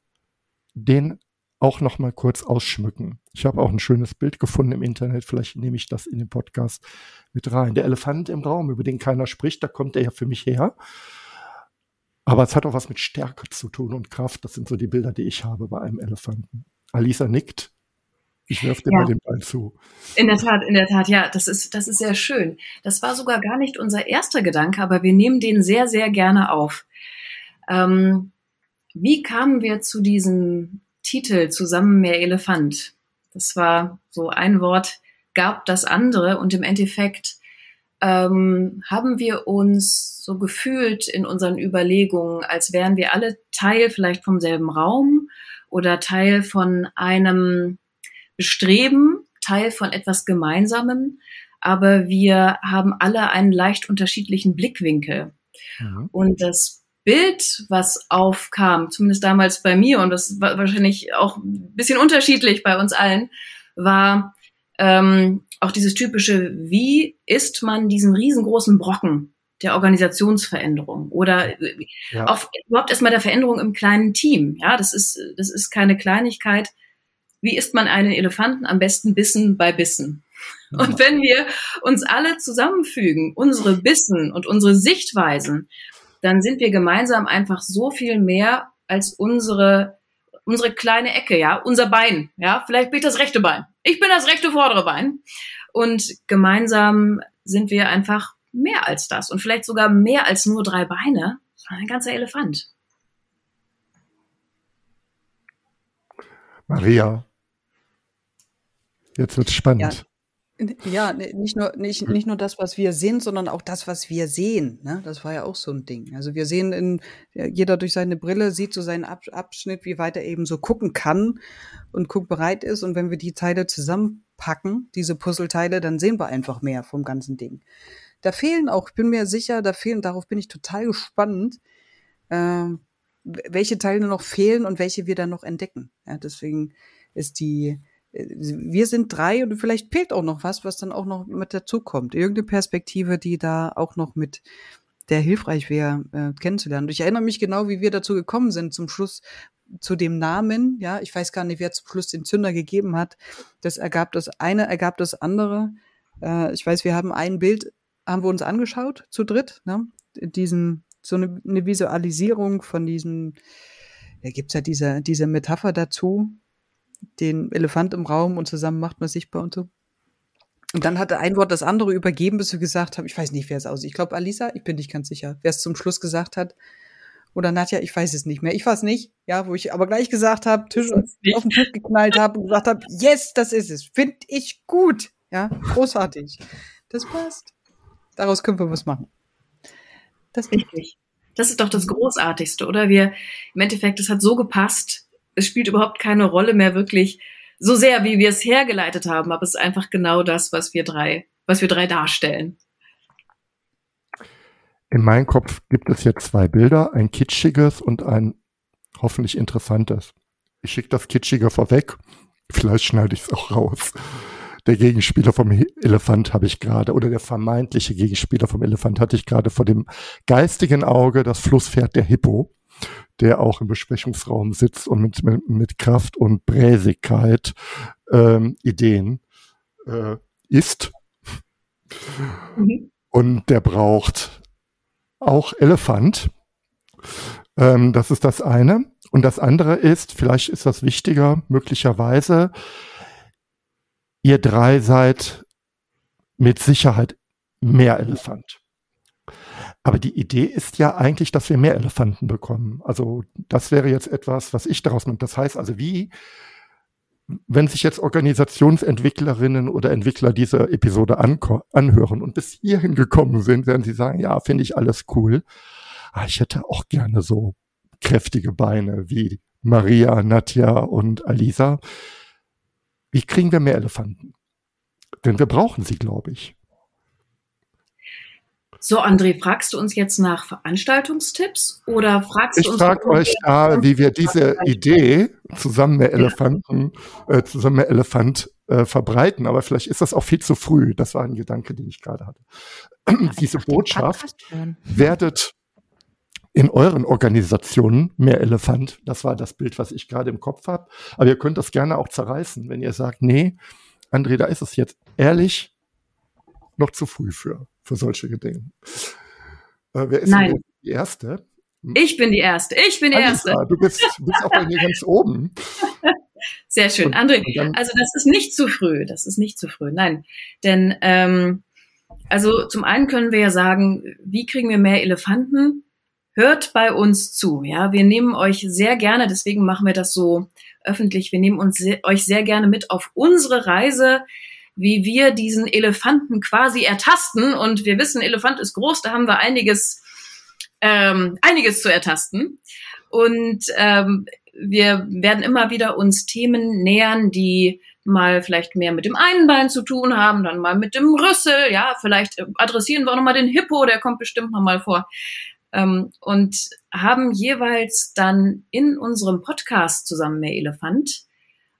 den auch noch mal kurz ausschmücken? Ich habe auch ein schönes Bild gefunden im Internet. Vielleicht nehme ich das in den Podcast mit rein. Der Elefant im Raum, über den keiner spricht, da kommt er ja für mich her. Aber es hat auch was mit Stärke zu tun und Kraft. Das sind so die Bilder, die ich habe bei einem Elefanten. Alisa nickt. Ich werfe dir ja. mal den Ball zu. In der Tat, in der Tat, ja, das ist, das ist sehr schön. Das war sogar gar nicht unser erster Gedanke, aber wir nehmen den sehr, sehr gerne auf. Ähm, wie kamen wir zu diesem Titel Zusammen mehr Elefant? Das war so ein Wort, gab das andere und im Endeffekt ähm, haben wir uns so gefühlt in unseren Überlegungen, als wären wir alle Teil vielleicht vom selben Raum oder Teil von einem Bestreben, Teil von etwas Gemeinsamem, aber wir haben alle einen leicht unterschiedlichen Blickwinkel. Mhm. Und das Bild, was aufkam, zumindest damals bei mir, und das war wahrscheinlich auch ein bisschen unterschiedlich bei uns allen, war ähm, auch dieses typische, wie isst man diesen riesengroßen Brocken der Organisationsveränderung oder ja. auch überhaupt erstmal der Veränderung im kleinen Team. Ja, das ist, das ist keine Kleinigkeit. Wie isst man einen Elefanten am besten Bissen bei Bissen? Und wenn wir uns alle zusammenfügen, unsere Bissen und unsere Sichtweisen, dann sind wir gemeinsam einfach so viel mehr als unsere unsere kleine Ecke, ja, unser Bein, ja, vielleicht bin ich das rechte Bein. Ich bin das rechte vordere Bein. Und gemeinsam sind wir einfach mehr als das und vielleicht sogar mehr als nur drei Beine, sondern ein ganzer Elefant. Maria, jetzt wird's spannend. Ja. Ja, nicht nur, nicht, nicht nur das, was wir sind, sondern auch das, was wir sehen. Ne? Das war ja auch so ein Ding. Also wir sehen in, jeder durch seine Brille sieht so seinen Abschnitt, wie weit er eben so gucken kann und guckbereit ist. Und wenn wir die Teile zusammenpacken, diese Puzzleteile, dann sehen wir einfach mehr vom ganzen Ding. Da fehlen auch, ich bin mir sicher, da fehlen, darauf bin ich total gespannt, äh, welche Teile noch fehlen und welche wir dann noch entdecken. Ja, deswegen ist die, wir sind drei und vielleicht fehlt auch noch was, was dann auch noch mit dazukommt. Irgendeine Perspektive, die da auch noch mit der hilfreich wäre, äh, kennenzulernen. Und ich erinnere mich genau, wie wir dazu gekommen sind, zum Schluss zu dem Namen. Ja, ich weiß gar nicht, wer zum Schluss den Zünder gegeben hat. Das ergab das eine, ergab das andere. Äh, ich weiß, wir haben ein Bild haben wir uns angeschaut, zu dritt, ne? Diesen, so eine, eine Visualisierung von diesem, da gibt's ja diese, diese Metapher dazu, den Elefant im Raum und zusammen macht man sichtbar und so. Und dann hatte ein Wort das andere übergeben, bis wir gesagt haben, ich weiß nicht, wer es aussieht. Ich glaube, Alisa, ich bin nicht ganz sicher, wer es zum Schluss gesagt hat. Oder Nadja, ich weiß es nicht mehr. Ich weiß nicht, ja, wo ich aber gleich gesagt habe, Tisch auf den Tisch geknallt habe und gesagt habe, yes, das ist es. Finde ich gut. Ja, großartig. Das passt. Daraus können wir was machen. Das ist richtig. Das ist doch das Großartigste, oder? Wir, im Endeffekt, es hat so gepasst. Es spielt überhaupt keine Rolle mehr wirklich so sehr, wie wir es hergeleitet haben, aber es ist einfach genau das, was wir drei, was wir drei darstellen. In meinem Kopf gibt es jetzt zwei Bilder, ein kitschiges und ein hoffentlich interessantes. Ich schicke das kitschige vorweg. Vielleicht schneide ich es auch raus der Gegenspieler vom Elefant habe ich gerade, oder der vermeintliche Gegenspieler vom Elefant hatte ich gerade vor dem geistigen Auge das Flusspferd der Hippo, der auch im Besprechungsraum sitzt und mit, mit, mit Kraft und Bräsigkeit ähm, Ideen äh, isst. Mhm. Und der braucht auch Elefant. Ähm, das ist das eine. Und das andere ist, vielleicht ist das wichtiger, möglicherweise, ihr drei seid mit Sicherheit mehr Elefant. Aber die Idee ist ja eigentlich, dass wir mehr Elefanten bekommen. Also das wäre jetzt etwas, was ich daraus nehme. Das heißt also, wie, wenn sich jetzt Organisationsentwicklerinnen oder Entwickler diese Episode anhören und bis hierhin gekommen sind, werden sie sagen, ja, finde ich alles cool. Aber ah, ich hätte auch gerne so kräftige Beine wie Maria, Nadja und Alisa. Wie kriegen wir mehr Elefanten? Denn wir brauchen sie, glaube ich. So, André, fragst du uns jetzt nach Veranstaltungstipps oder fragst ich du uns? Ich frage euch da, wie wir diese Idee zusammen mehr Elefanten, ja. äh, zusammen mehr Elefant äh, verbreiten. Aber vielleicht ist das auch viel zu früh. Das war ein Gedanke, den ich gerade hatte. diese Botschaft werdet in euren Organisationen mehr Elefant. Das war das Bild, was ich gerade im Kopf habe. Aber ihr könnt das gerne auch zerreißen, wenn ihr sagt, nee, André, da ist es jetzt ehrlich noch zu früh für, für solche Gedenken. Äh, wer ist Nein. denn die Erste? Ich bin die Erste. Ich bin die Anissa, Erste. Du bist, du bist auch bei mir ganz oben. Sehr schön. Und, André, und also das ist nicht zu früh. Das ist nicht zu früh. Nein. Denn, ähm, also zum einen können wir ja sagen, wie kriegen wir mehr Elefanten? hört bei uns zu. Ja, wir nehmen euch sehr gerne, deswegen machen wir das so öffentlich. Wir nehmen uns sehr, euch sehr gerne mit auf unsere Reise, wie wir diesen Elefanten quasi ertasten. Und wir wissen, Elefant ist groß, da haben wir einiges, ähm, einiges zu ertasten. Und ähm, wir werden immer wieder uns Themen nähern, die mal vielleicht mehr mit dem einen Bein zu tun haben, dann mal mit dem Rüssel, ja, vielleicht adressieren wir auch nochmal den Hippo, der kommt bestimmt nochmal vor. Ähm, und haben jeweils dann in unserem Podcast zusammen mehr Elefant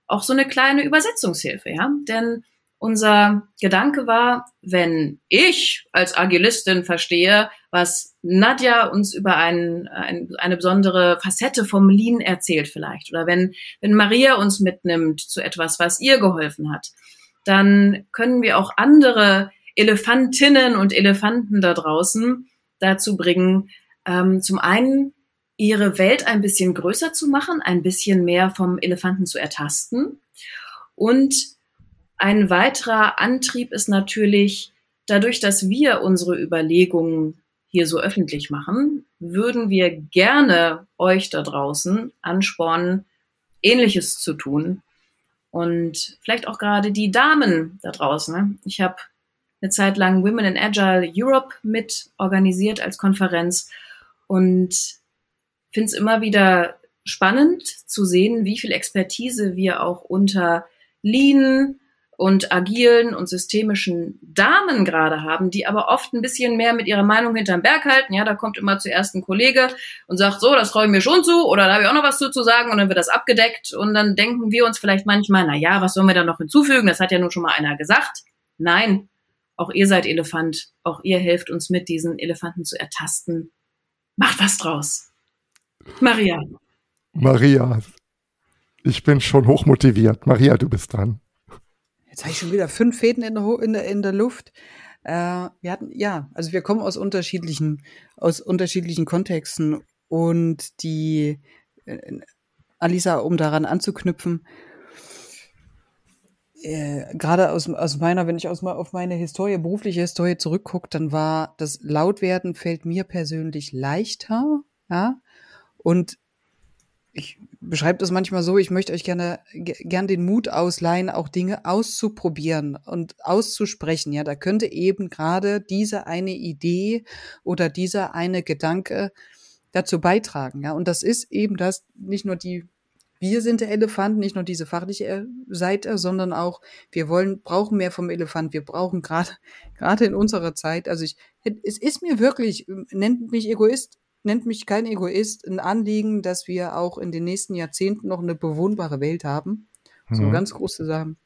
auch so eine kleine Übersetzungshilfe, ja, denn unser Gedanke war, wenn ich als Agilistin verstehe, was Nadja uns über ein, ein, eine besondere Facette vom Lean erzählt vielleicht, oder wenn, wenn Maria uns mitnimmt zu etwas, was ihr geholfen hat, dann können wir auch andere Elefantinnen und Elefanten da draußen dazu bringen, ähm, zum einen ihre Welt ein bisschen größer zu machen, ein bisschen mehr vom Elefanten zu ertasten und ein weiterer Antrieb ist natürlich, dadurch, dass wir unsere Überlegungen hier so öffentlich machen, würden wir gerne euch da draußen anspornen, Ähnliches zu tun. Und vielleicht auch gerade die Damen da draußen. Ich habe eine Zeit lang Women in Agile Europe mit organisiert als Konferenz und finde es immer wieder spannend zu sehen, wie viel Expertise wir auch unter Lean, und agilen und systemischen Damen gerade haben, die aber oft ein bisschen mehr mit ihrer Meinung hinterm Berg halten. Ja, da kommt immer zuerst ein Kollege und sagt, so, das traue ich mir schon zu oder da habe ich auch noch was zu, zu sagen und dann wird das abgedeckt und dann denken wir uns vielleicht manchmal, na ja, was sollen wir da noch hinzufügen? Das hat ja nun schon mal einer gesagt. Nein, auch ihr seid Elefant, auch ihr helft uns mit, diesen Elefanten zu ertasten. Macht was draus. Maria. Maria, ich bin schon hochmotiviert. Maria, du bist dran. Jetzt habe ich schon wieder fünf Fäden in der, in der, in der Luft. Äh, wir hatten, ja, also wir kommen aus unterschiedlichen, aus unterschiedlichen Kontexten und die, äh, Alisa, um daran anzuknüpfen, äh, gerade aus, aus meiner, wenn ich aus, auf meine Historie, berufliche Historie zurückgucke, dann war das Lautwerden fällt mir persönlich leichter, ja, und ich beschreibe das manchmal so, ich möchte euch gerne gern den Mut ausleihen, auch Dinge auszuprobieren und auszusprechen. Ja, da könnte eben gerade diese eine Idee oder dieser eine Gedanke dazu beitragen. Ja, und das ist eben das, nicht nur die, wir sind der Elefant, nicht nur diese fachliche äh, Seite, sondern auch, wir wollen, brauchen mehr vom Elefant. Wir brauchen gerade, gerade in unserer Zeit, also ich, es ist mir wirklich, nennt mich Egoist, nennt mich kein Egoist, ein Anliegen, dass wir auch in den nächsten Jahrzehnten noch eine bewohnbare Welt haben. Mhm. So ganz große Sachen.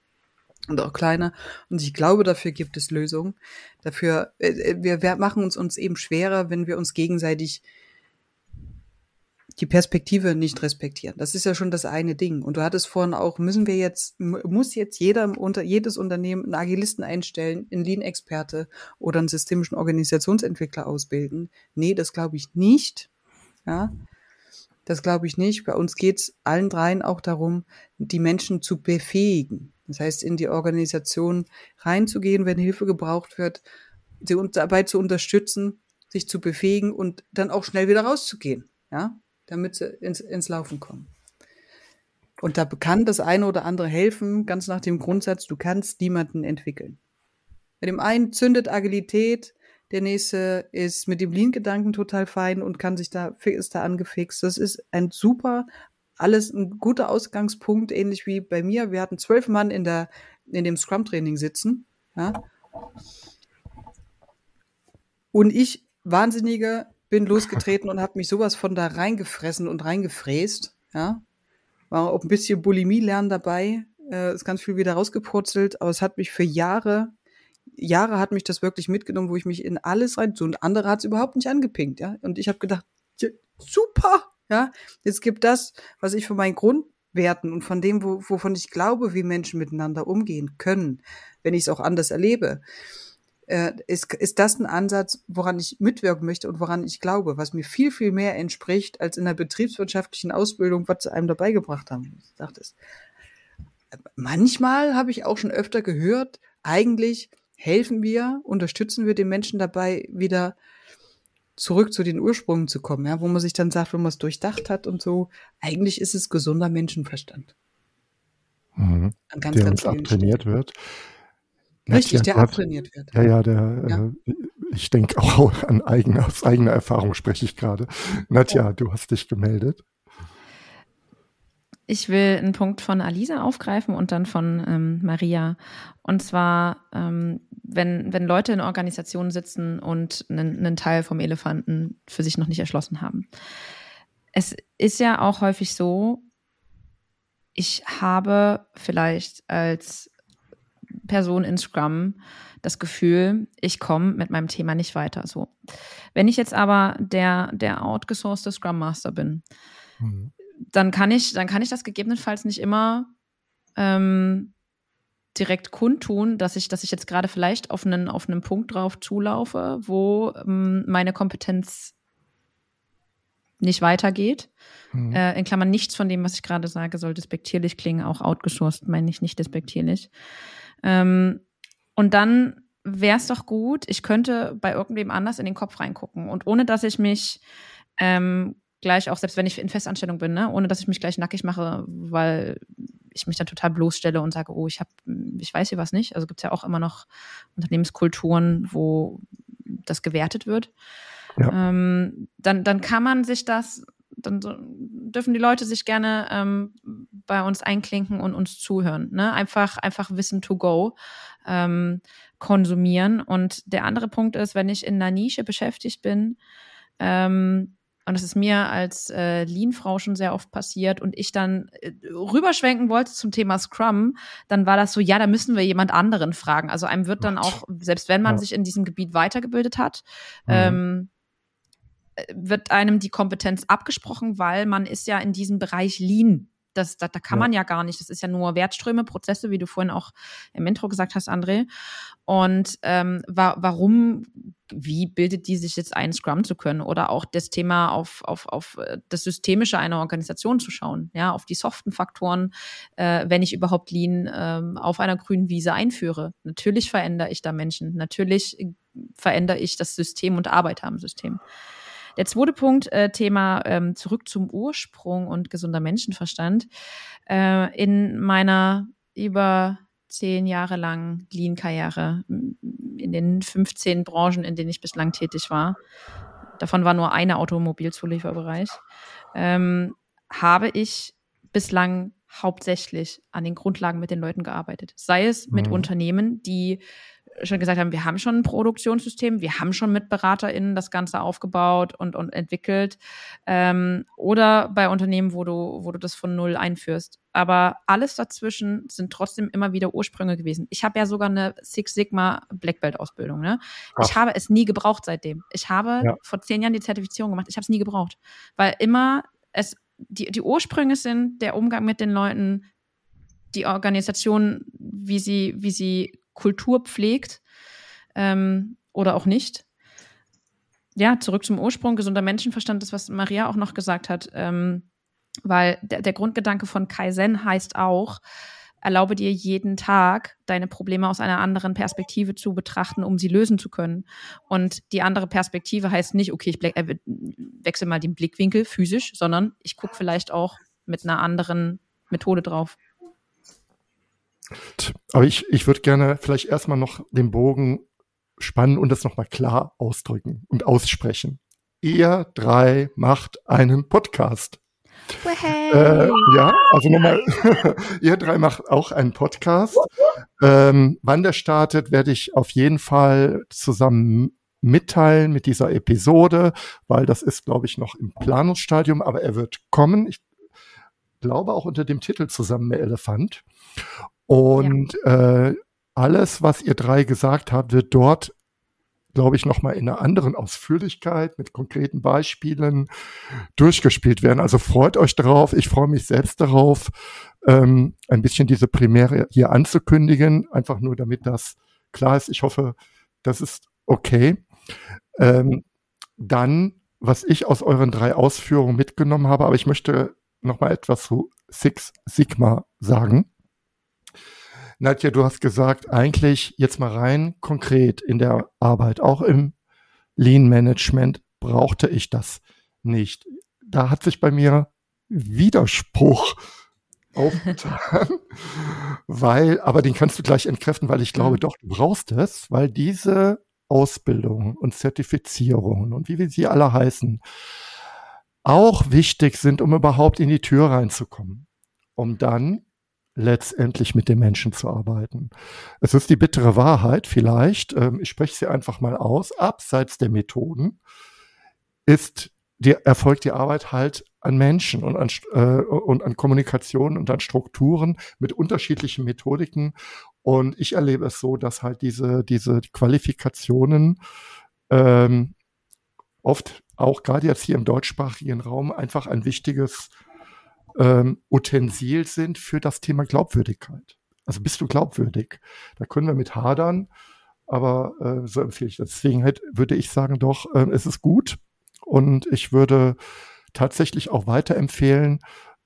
Und auch kleiner. Und ich glaube, dafür gibt es Lösungen. Dafür, äh, äh, wir, wir machen uns uns eben schwerer, wenn wir uns gegenseitig die Perspektive nicht respektieren. Das ist ja schon das eine Ding. Und du hattest vorhin auch, müssen wir jetzt, muss jetzt jeder unter, jedes Unternehmen einen Agilisten einstellen, einen Lean-Experte oder einen systemischen Organisationsentwickler ausbilden? Nee, das glaube ich nicht. Ja. Das glaube ich nicht. Bei uns geht es allen dreien auch darum, die Menschen zu befähigen. Das heißt, in die Organisation reinzugehen, wenn Hilfe gebraucht wird, sie dabei zu unterstützen, sich zu befähigen und dann auch schnell wieder rauszugehen. Ja, damit sie ins, ins Laufen kommen. Und da kann das eine oder andere helfen, ganz nach dem Grundsatz, du kannst niemanden entwickeln. Bei dem einen zündet Agilität, der nächste ist mit dem Lean-Gedanken total fein und kann sich da, ist da angefixt. Das ist ein super, alles ein guter Ausgangspunkt, ähnlich wie bei mir. Wir hatten zwölf Mann in der, in dem Scrum-Training sitzen, ja. Und ich, Wahnsinnige, bin losgetreten und habe mich sowas von da reingefressen und reingefräst. Ja, war auch ein bisschen Bulimie lernen dabei. Äh, ist ganz viel wieder rausgepurzelt, aber es hat mich für Jahre, Jahre hat mich das wirklich mitgenommen, wo ich mich in alles rein. So und andere hat es überhaupt nicht angepinkt, ja. Und ich habe gedacht, ja, super, ja. Jetzt gibt das, was ich von meinen Grundwerten und von dem, wo, wovon ich glaube, wie Menschen miteinander umgehen können, wenn ich es auch anders erlebe äh, ist, ist das ein Ansatz, woran ich mitwirken möchte und woran ich glaube, was mir viel, viel mehr entspricht, als in der betriebswirtschaftlichen Ausbildung, was sie einem dabei gebracht haben. Ich dachte es. Manchmal habe ich auch schon öfter gehört, eigentlich helfen wir, unterstützen wir den Menschen dabei, wieder zurück zu den Ursprüngen zu kommen, ja, wo man sich dann sagt, wenn man es durchdacht hat und so, eigentlich ist es gesunder Menschenverstand. Mhm. An ganz, der ganz uns abtrainiert Stellen. wird. Richtig, der abtrainiert wird. Ja, ja, der, ja. Äh, ich denke auch an eigene, aus eigener Erfahrung spreche ich gerade. Nadja, ja. du hast dich gemeldet. ich will einen Punkt von Alisa aufgreifen und dann von ähm, Maria. Und zwar, ähm, wenn, wenn Leute in Organisationen sitzen und einen, einen Teil vom Elefanten für sich noch nicht erschlossen haben. Es ist ja auch häufig so, ich habe vielleicht als Person in Scrum das Gefühl, ich komme mit meinem Thema nicht weiter. So. Wenn ich jetzt aber der, der outgesourcete Scrum Master bin, mhm. dann kann ich, dann kann ich das gegebenenfalls nicht immer ähm, direkt kundtun, dass ich, dass ich jetzt gerade vielleicht auf einen, auf einen Punkt drauf zulaufe, wo ähm, meine Kompetenz nicht weitergeht. Mhm. Äh, in Klammern nichts von dem, was ich gerade sage, soll despektierlich klingen, auch outgesourced meine ich nicht despektierlich. Ähm, und dann wäre es doch gut, ich könnte bei irgendwem anders in den Kopf reingucken. Und ohne dass ich mich ähm, gleich auch, selbst wenn ich in Festanstellung bin, ne, ohne dass ich mich gleich nackig mache, weil ich mich dann total bloßstelle und sage, oh, ich habe, ich weiß hier was nicht. Also gibt es ja auch immer noch Unternehmenskulturen, wo das gewertet wird. Ja. Ähm, dann, dann kann man sich das dann so, dürfen die Leute sich gerne ähm, bei uns einklinken und uns zuhören. Ne? Einfach, einfach Wissen to go ähm, konsumieren. Und der andere Punkt ist, wenn ich in einer Nische beschäftigt bin, ähm, und das ist mir als äh, Lean-Frau schon sehr oft passiert und ich dann äh, rüberschwenken wollte zum Thema Scrum, dann war das so, ja, da müssen wir jemand anderen fragen. Also einem wird dann auch, selbst wenn man sich in diesem Gebiet weitergebildet hat, mhm. ähm, wird einem die Kompetenz abgesprochen, weil man ist ja in diesem Bereich Lean. Das, da, da kann ja. man ja gar nicht. Das ist ja nur Wertströme, Prozesse, wie du vorhin auch im Intro gesagt hast, André. Und ähm, wa warum, wie bildet die sich jetzt ein, Scrum zu können? Oder auch das Thema auf, auf, auf äh, das Systemische einer Organisation zu schauen, ja, auf die soften Faktoren, äh, wenn ich überhaupt Lean äh, auf einer grünen Wiese einführe. Natürlich verändere ich da Menschen. Natürlich äh, verändere ich das System und arbeite am System. Der zweite Punkt, äh, Thema ähm, zurück zum Ursprung und gesunder Menschenverstand. Äh, in meiner über zehn Jahre langen Lean-Karriere, in den 15 Branchen, in denen ich bislang tätig war, davon war nur eine Automobilzulieferbereich, ähm, habe ich bislang hauptsächlich an den Grundlagen mit den Leuten gearbeitet. Sei es mit mhm. Unternehmen, die schon gesagt haben, wir haben schon ein Produktionssystem, wir haben schon mit BeraterInnen das Ganze aufgebaut und, und entwickelt. Ähm, oder bei Unternehmen, wo du, wo du das von null einführst. Aber alles dazwischen sind trotzdem immer wieder Ursprünge gewesen. Ich habe ja sogar eine Six Sigma Black Belt Ausbildung. Ne? Ich habe es nie gebraucht seitdem. Ich habe ja. vor zehn Jahren die Zertifizierung gemacht. Ich habe es nie gebraucht, weil immer es die, die Ursprünge sind der Umgang mit den Leuten, die Organisation, wie sie, wie sie Kultur pflegt ähm, oder auch nicht. Ja, zurück zum Ursprung, gesunder Menschenverstand, das, was Maria auch noch gesagt hat, ähm, weil der, der Grundgedanke von Kaizen heißt auch, erlaube dir jeden Tag, deine Probleme aus einer anderen Perspektive zu betrachten, um sie lösen zu können. Und die andere Perspektive heißt nicht, okay, ich äh, wechsle mal den Blickwinkel physisch, sondern ich gucke vielleicht auch mit einer anderen Methode drauf. Aber ich, ich würde gerne vielleicht erstmal noch den Bogen spannen und das nochmal klar ausdrücken und aussprechen. Ihr drei macht einen Podcast. Äh, ja, also nochmal, ihr drei macht auch einen Podcast. Ähm, wann der startet, werde ich auf jeden Fall zusammen mitteilen mit dieser Episode, weil das ist, glaube ich, noch im Planungsstadium, aber er wird kommen. Ich glaube auch unter dem Titel Zusammen mit Elefant. Und ja. äh, alles, was ihr drei gesagt habt, wird dort, glaube ich, nochmal in einer anderen Ausführlichkeit mit konkreten Beispielen durchgespielt werden. Also freut euch darauf. Ich freue mich selbst darauf, ähm, ein bisschen diese Primäre hier anzukündigen, einfach nur damit das klar ist. Ich hoffe, das ist okay. Ähm, dann, was ich aus euren drei Ausführungen mitgenommen habe, aber ich möchte nochmal etwas zu Six Sigma sagen. Nadja, du hast gesagt, eigentlich jetzt mal rein konkret in der Arbeit, auch im Lean Management brauchte ich das nicht. Da hat sich bei mir Widerspruch aufgetan, weil, aber den kannst du gleich entkräften, weil ich glaube, doch, du brauchst es, weil diese Ausbildung und Zertifizierungen und wie wir sie alle heißen, auch wichtig sind, um überhaupt in die Tür reinzukommen. um dann letztendlich mit den Menschen zu arbeiten. Es ist die bittere Wahrheit vielleicht, ähm, ich spreche sie einfach mal aus, abseits der Methoden ist die, erfolgt die Arbeit halt an Menschen und an, äh, und an Kommunikation und an Strukturen mit unterschiedlichen Methodiken. Und ich erlebe es so, dass halt diese, diese Qualifikationen ähm, oft auch gerade jetzt hier im deutschsprachigen Raum einfach ein wichtiges ähm, Utensil sind für das Thema Glaubwürdigkeit. Also bist du glaubwürdig? Da können wir mit hadern, aber äh, so empfehle ich das. Deswegen halt, würde ich sagen, doch, äh, es ist gut und ich würde tatsächlich auch weiterempfehlen,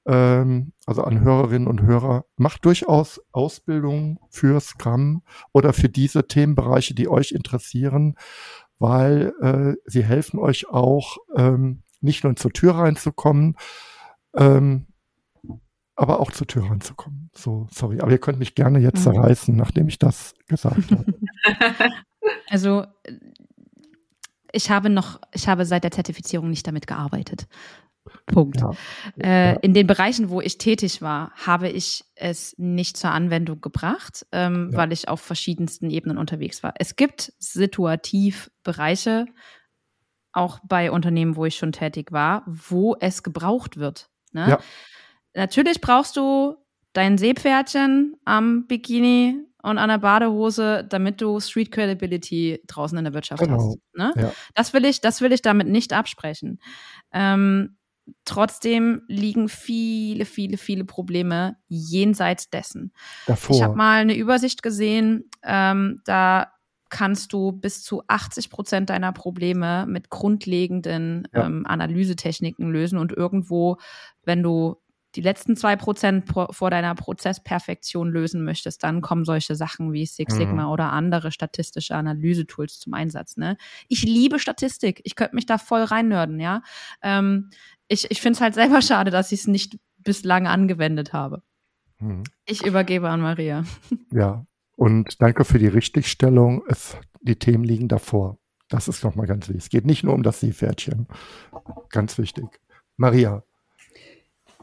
ähm, also an Hörerinnen und Hörer, macht durchaus Ausbildung für Scrum oder für diese Themenbereiche, die euch interessieren, weil äh, sie helfen euch auch, ähm, nicht nur zur Tür reinzukommen, ähm, aber auch zur Tür reinzukommen. So, sorry, aber ihr könnt mich gerne jetzt mhm. zerreißen, nachdem ich das gesagt habe. Also ich habe noch, ich habe seit der Zertifizierung nicht damit gearbeitet. Punkt. Ja. Äh, in den Bereichen, wo ich tätig war, habe ich es nicht zur Anwendung gebracht, ähm, ja. weil ich auf verschiedensten Ebenen unterwegs war. Es gibt situativ Bereiche, auch bei Unternehmen, wo ich schon tätig war, wo es gebraucht wird. Ne? Ja. Natürlich brauchst du dein Seepferdchen am Bikini und an der Badehose, damit du Street Credibility draußen in der Wirtschaft genau. hast. Ne? Ja. Das will ich, das will ich damit nicht absprechen. Ähm, trotzdem liegen viele, viele, viele Probleme jenseits dessen. Davor. Ich habe mal eine Übersicht gesehen, ähm, da kannst du bis zu 80 Prozent deiner Probleme mit grundlegenden ja. ähm, Analysetechniken lösen und irgendwo, wenn du die letzten zwei Prozent vor deiner Prozessperfektion lösen möchtest, dann kommen solche Sachen wie Six mhm. Sigma mhm. oder andere statistische Analysetools zum Einsatz. Ne? Ich liebe Statistik. Ich könnte mich da voll reinnörden, ja. Ähm, ich ich finde es halt selber schade, dass ich es nicht bislang angewendet habe. Mhm. Ich übergebe an Maria. Ja, und danke für die Richtigstellung. Es, die Themen liegen davor. Das ist nochmal ganz wichtig. Es geht nicht nur um das Seepferdchen. Ganz wichtig. Maria.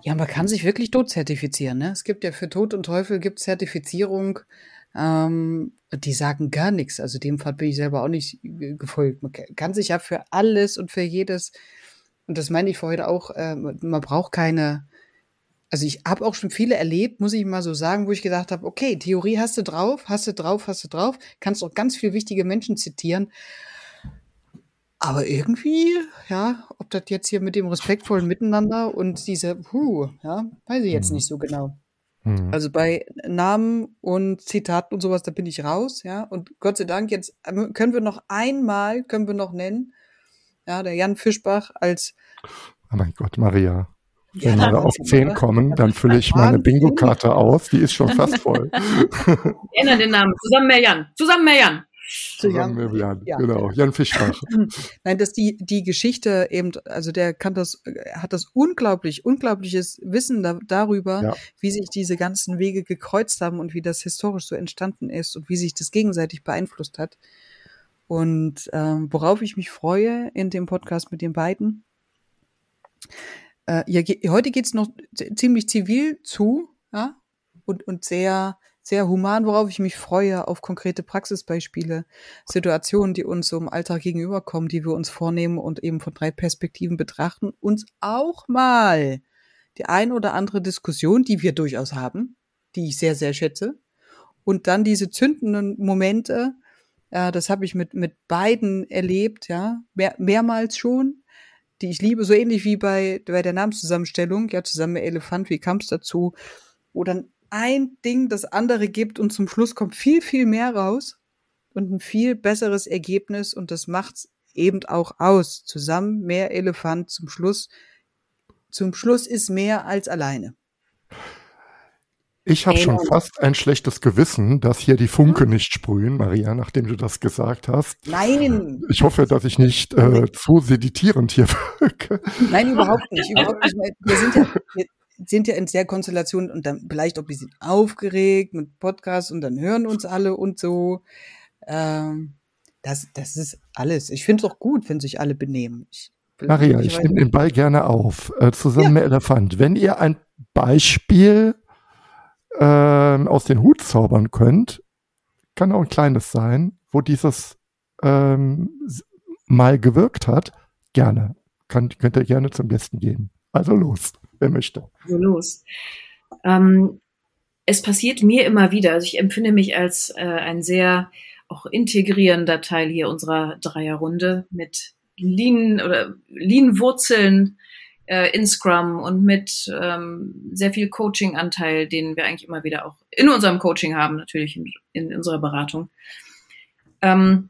Ja, man kann sich wirklich tot zertifizieren. Ne? Es gibt ja für Tod und Teufel gibt Zertifizierung, ähm, die sagen gar nichts. Also dem Fall bin ich selber auch nicht gefolgt. Man kann sich ja für alles und für jedes, und das meine ich heute auch, äh, man braucht keine, also ich habe auch schon viele erlebt, muss ich mal so sagen, wo ich gedacht habe, okay, Theorie hast du drauf, hast du drauf, hast du drauf, kannst auch ganz viele wichtige Menschen zitieren. Aber irgendwie, ja, ob das jetzt hier mit dem respektvollen Miteinander und diese, puh, ja, weiß ich jetzt mhm. nicht so genau. Mhm. Also bei Namen und Zitaten und sowas, da bin ich raus, ja. Und Gott sei Dank, jetzt ähm, können wir noch einmal, können wir noch nennen, ja, der Jan Fischbach als. Oh mein Gott, Maria. Wenn ja, wir auf 10 kommen, dann fülle ich meine Bingo-Karte aus. Die ist schon fast voll. Erinnere den Namen. Zusammen mehr Jan. Zusammen mehr Jan. Zu Jan, Jan ja. genau, Jan Fischbach. Nein, dass die, die Geschichte eben, also der kann das, hat das unglaublich, unglaubliches Wissen da, darüber, ja. wie sich diese ganzen Wege gekreuzt haben und wie das historisch so entstanden ist und wie sich das gegenseitig beeinflusst hat. Und ähm, worauf ich mich freue in dem Podcast mit den beiden. Äh, ja, heute geht's noch ziemlich zivil zu, ja, und, und sehr sehr human, worauf ich mich freue, auf konkrete Praxisbeispiele, Situationen, die uns so im Alltag gegenüberkommen, die wir uns vornehmen und eben von drei Perspektiven betrachten, uns auch mal die ein oder andere Diskussion, die wir durchaus haben, die ich sehr, sehr schätze, und dann diese zündenden Momente, ja, das habe ich mit, mit beiden erlebt, ja, mehr, mehrmals schon, die ich liebe, so ähnlich wie bei, bei der Namenszusammenstellung, ja, zusammen mit Elefant, wie kam es dazu, wo dann ein Ding das andere gibt und zum Schluss kommt viel, viel mehr raus und ein viel besseres Ergebnis und das macht's eben auch aus. Zusammen mehr Elefant zum Schluss. Zum Schluss ist mehr als alleine. Ich habe schon fast ein schlechtes Gewissen, dass hier die Funke hm? nicht sprühen, Maria, nachdem du das gesagt hast. Nein. Ich hoffe, dass ich nicht äh, zu seditierend hier wirke. Nein, überhaupt nicht. Überhaupt nicht. Wir sind ja, wir, sind ja in der Konstellation und dann vielleicht auch ein bisschen aufgeregt mit Podcast und dann hören uns alle und so. Ähm, das, das ist alles. Ich finde es auch gut, wenn sich alle benehmen. Ich, Maria, ich nehme den Ball gerne auf. Äh, zusammen ja. mit Elefant. Wenn ihr ein Beispiel äh, aus den Hut zaubern könnt, kann auch ein kleines sein, wo dieses ähm, mal gewirkt hat, gerne. Kann, könnt ihr gerne zum Besten geben. Also los, wer möchte. Also los. Ähm, es passiert mir immer wieder, also ich empfinde mich als äh, ein sehr auch integrierender Teil hier unserer Dreierrunde mit Lean oder Lean-Wurzeln äh, in Scrum und mit ähm, sehr viel Coaching-Anteil, den wir eigentlich immer wieder auch in unserem Coaching haben, natürlich in, in unserer Beratung. Ähm,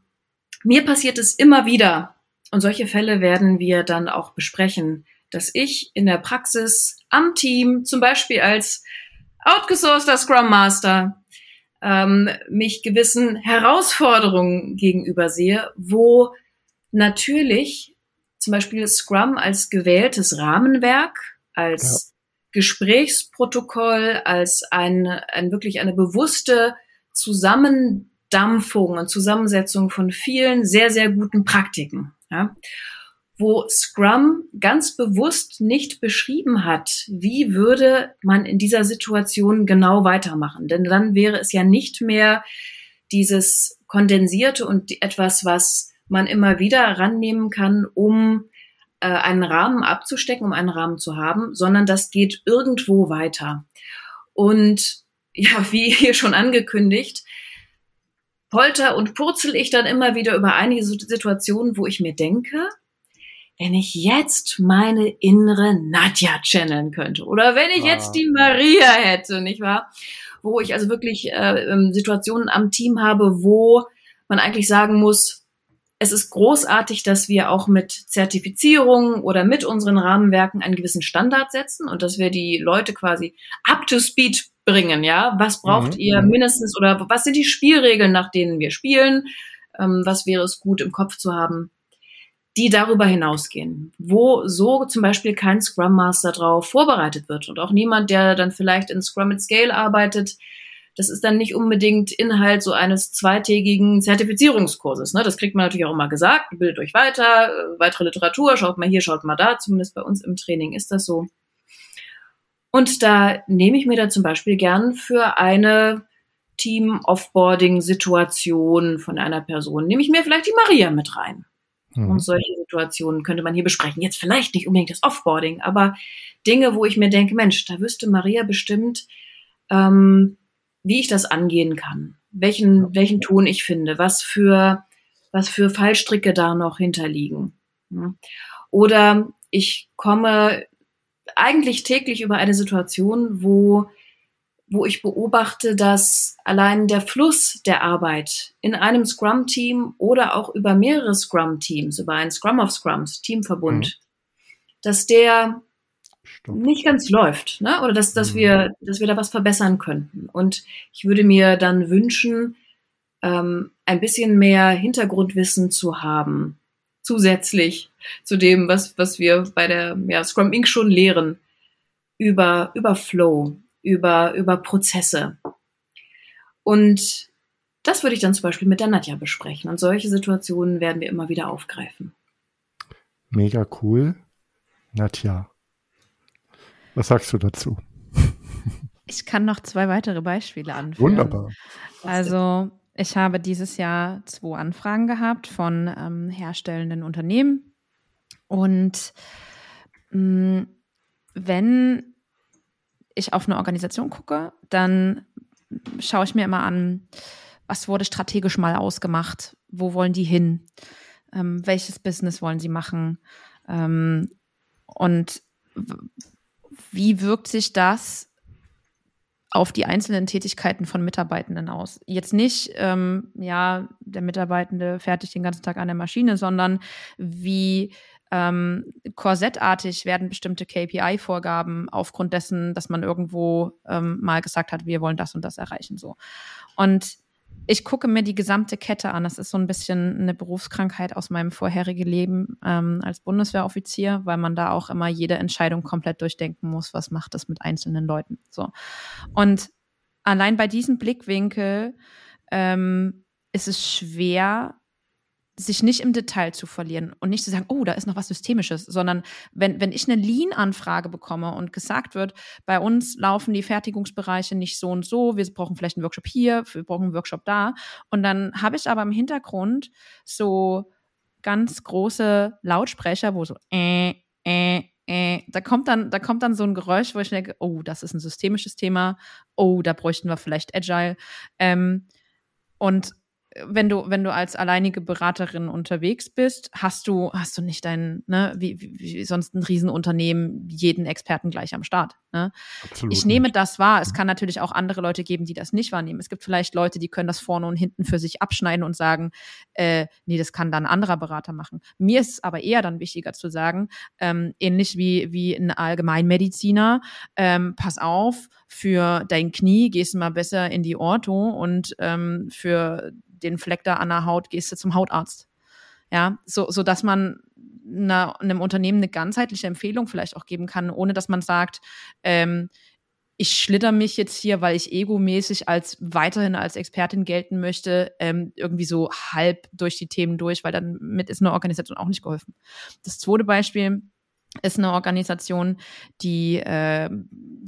mir passiert es immer wieder, und solche Fälle werden wir dann auch besprechen, dass ich in der Praxis am Team, zum Beispiel als outgesourceter Scrum Master, ähm, mich gewissen Herausforderungen gegenüber sehe, wo natürlich zum Beispiel Scrum als gewähltes Rahmenwerk, als ja. Gesprächsprotokoll, als ein, ein wirklich eine bewusste Zusammendampfung und Zusammensetzung von vielen sehr, sehr guten Praktiken. Ja wo Scrum ganz bewusst nicht beschrieben hat, wie würde man in dieser Situation genau weitermachen. Denn dann wäre es ja nicht mehr dieses kondensierte und etwas, was man immer wieder rannehmen kann, um äh, einen Rahmen abzustecken, um einen Rahmen zu haben, sondern das geht irgendwo weiter. Und ja, wie hier schon angekündigt, polter und purzel ich dann immer wieder über einige Situationen, wo ich mir denke, wenn ich jetzt meine innere Nadja channeln könnte oder wenn ich jetzt die Maria hätte, nicht wahr? Wo ich also wirklich äh, ähm, Situationen am Team habe, wo man eigentlich sagen muss, es ist großartig, dass wir auch mit Zertifizierungen oder mit unseren Rahmenwerken einen gewissen Standard setzen und dass wir die Leute quasi up to speed bringen, ja? Was braucht mhm. ihr mhm. mindestens oder was sind die Spielregeln, nach denen wir spielen? Ähm, was wäre es gut im Kopf zu haben? Die darüber hinausgehen, wo so zum Beispiel kein Scrum Master drauf vorbereitet wird und auch niemand, der dann vielleicht in Scrum at Scale arbeitet. Das ist dann nicht unbedingt Inhalt so eines zweitägigen Zertifizierungskurses. Ne? Das kriegt man natürlich auch immer gesagt. Bildet euch weiter, äh, weitere Literatur, schaut mal hier, schaut mal da. Zumindest bei uns im Training ist das so. Und da nehme ich mir da zum Beispiel gern für eine Team-Offboarding-Situation von einer Person, nehme ich mir vielleicht die Maria mit rein. Mhm. Und solche Situationen könnte man hier besprechen. Jetzt vielleicht nicht unbedingt das Offboarding, aber Dinge, wo ich mir denke, Mensch, da wüsste Maria bestimmt, ähm, wie ich das angehen kann, welchen, welchen Ton ich finde, was für, was für Fallstricke da noch hinterliegen. Oder ich komme eigentlich täglich über eine Situation, wo wo ich beobachte, dass allein der Fluss der Arbeit in einem Scrum-Team oder auch über mehrere Scrum-Teams, über ein Scrum of Scrums, Teamverbund, mhm. dass der Stopp. nicht ganz läuft, ne? Oder dass, dass mhm. wir, dass wir da was verbessern könnten. Und ich würde mir dann wünschen, ähm, ein bisschen mehr Hintergrundwissen zu haben, zusätzlich zu dem, was, was wir bei der ja, Scrum Inc. schon lehren, über, über Flow, über, über Prozesse. Und das würde ich dann zum Beispiel mit der Nadja besprechen. Und solche Situationen werden wir immer wieder aufgreifen. Mega cool. Nadja, was sagst du dazu? Ich kann noch zwei weitere Beispiele anführen. Wunderbar. Also ich habe dieses Jahr zwei Anfragen gehabt von ähm, herstellenden Unternehmen. Und mh, mm, wenn ich auf eine Organisation gucke, dann schaue ich mir immer an, was wurde strategisch mal ausgemacht, wo wollen die hin, ähm, welches Business wollen sie machen? Ähm, und wie wirkt sich das auf die einzelnen Tätigkeiten von Mitarbeitenden aus. Jetzt nicht, ähm, ja, der Mitarbeitende fertigt den ganzen Tag an der Maschine, sondern wie ähm, korsettartig werden bestimmte KPI-Vorgaben aufgrund dessen, dass man irgendwo ähm, mal gesagt hat, wir wollen das und das erreichen. So. Und ich gucke mir die gesamte Kette an. Das ist so ein bisschen eine Berufskrankheit aus meinem vorherigen Leben ähm, als Bundeswehroffizier, weil man da auch immer jede Entscheidung komplett durchdenken muss, was macht das mit einzelnen Leuten. So. Und allein bei diesem Blickwinkel ähm, ist es schwer, sich nicht im Detail zu verlieren und nicht zu sagen, oh, da ist noch was Systemisches, sondern wenn, wenn ich eine Lean-Anfrage bekomme und gesagt wird, bei uns laufen die Fertigungsbereiche nicht so und so, wir brauchen vielleicht einen Workshop hier, wir brauchen einen Workshop da und dann habe ich aber im Hintergrund so ganz große Lautsprecher, wo so äh, äh, äh, da kommt dann, da kommt dann so ein Geräusch, wo ich denke, oh, das ist ein systemisches Thema, oh, da bräuchten wir vielleicht Agile. Ähm, und wenn du, wenn du als alleinige Beraterin unterwegs bist, hast du, hast du nicht dein, ne, wie, wie, wie sonst ein Riesenunternehmen, jeden Experten gleich am Start. Ne? Absolut ich nehme nicht. das wahr. Es mhm. kann natürlich auch andere Leute geben, die das nicht wahrnehmen. Es gibt vielleicht Leute, die können das vorne und hinten für sich abschneiden und sagen, äh, nee, das kann dann ein anderer Berater machen. Mir ist es aber eher dann wichtiger zu sagen, ähm, ähnlich wie, wie ein Allgemeinmediziner, ähm, pass auf, für dein Knie gehst du mal besser in die Ortho und ähm, für den Fleck da an der Haut, gehst du zum Hautarzt. Ja, so, so dass man einer, einem Unternehmen eine ganzheitliche Empfehlung vielleicht auch geben kann, ohne dass man sagt, ähm, ich schlitter mich jetzt hier, weil ich egomäßig als weiterhin als Expertin gelten möchte, ähm, irgendwie so halb durch die Themen durch, weil dann mit ist eine Organisation auch nicht geholfen. Das zweite Beispiel ist eine Organisation, die äh,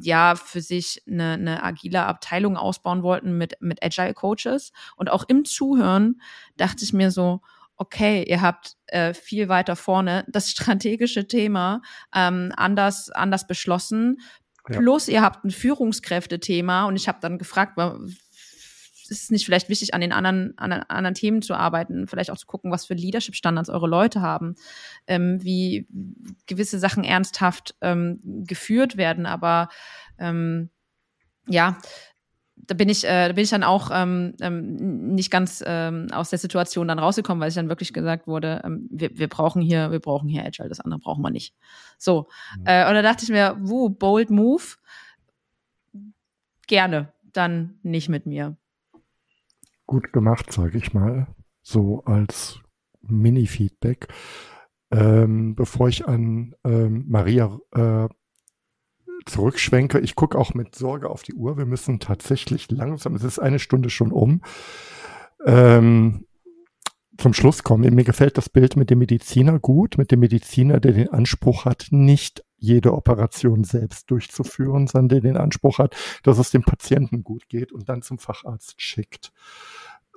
ja für sich eine, eine agile Abteilung ausbauen wollten mit, mit Agile Coaches. Und auch im Zuhören dachte ich mir so, okay, ihr habt äh, viel weiter vorne das strategische Thema ähm, anders, anders beschlossen. Plus ihr habt ein Führungskräftethema und ich habe dann gefragt, ist es nicht vielleicht wichtig, an den anderen, an anderen Themen zu arbeiten, vielleicht auch zu gucken, was für Leadership-Standards eure Leute haben, ähm, wie gewisse Sachen ernsthaft ähm, geführt werden. Aber ähm, ja, da bin ich, äh, da bin ich dann auch ähm, ähm, nicht ganz ähm, aus der Situation dann rausgekommen, weil ich dann wirklich gesagt wurde, ähm, wir, wir brauchen hier, wir brauchen hier Agile, das andere brauchen wir nicht. So. Mhm. Äh, und da dachte ich mir, wuh, bold move. Gerne, dann nicht mit mir gut gemacht, sage ich mal, so als Mini-Feedback. Ähm, bevor ich an ähm, Maria äh, zurückschwenke, ich gucke auch mit Sorge auf die Uhr. Wir müssen tatsächlich langsam, es ist eine Stunde schon um, ähm, zum Schluss kommen. Mir gefällt das Bild mit dem Mediziner gut, mit dem Mediziner, der den Anspruch hat, nicht jede Operation selbst durchzuführen, sondern der den Anspruch hat, dass es dem Patienten gut geht und dann zum Facharzt schickt.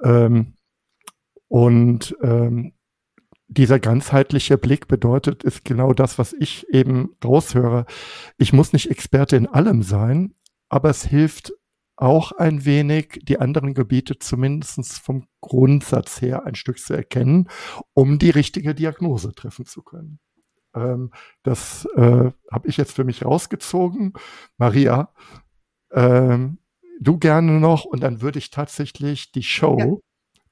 Ähm, und ähm, dieser ganzheitliche Blick bedeutet, ist genau das, was ich eben raushöre. Ich muss nicht Experte in allem sein, aber es hilft auch ein wenig, die anderen Gebiete zumindest vom Grundsatz her ein Stück zu erkennen, um die richtige Diagnose treffen zu können. Ähm, das äh, habe ich jetzt für mich rausgezogen. Maria, ähm, du gerne noch und dann würde ich tatsächlich die Show, ja.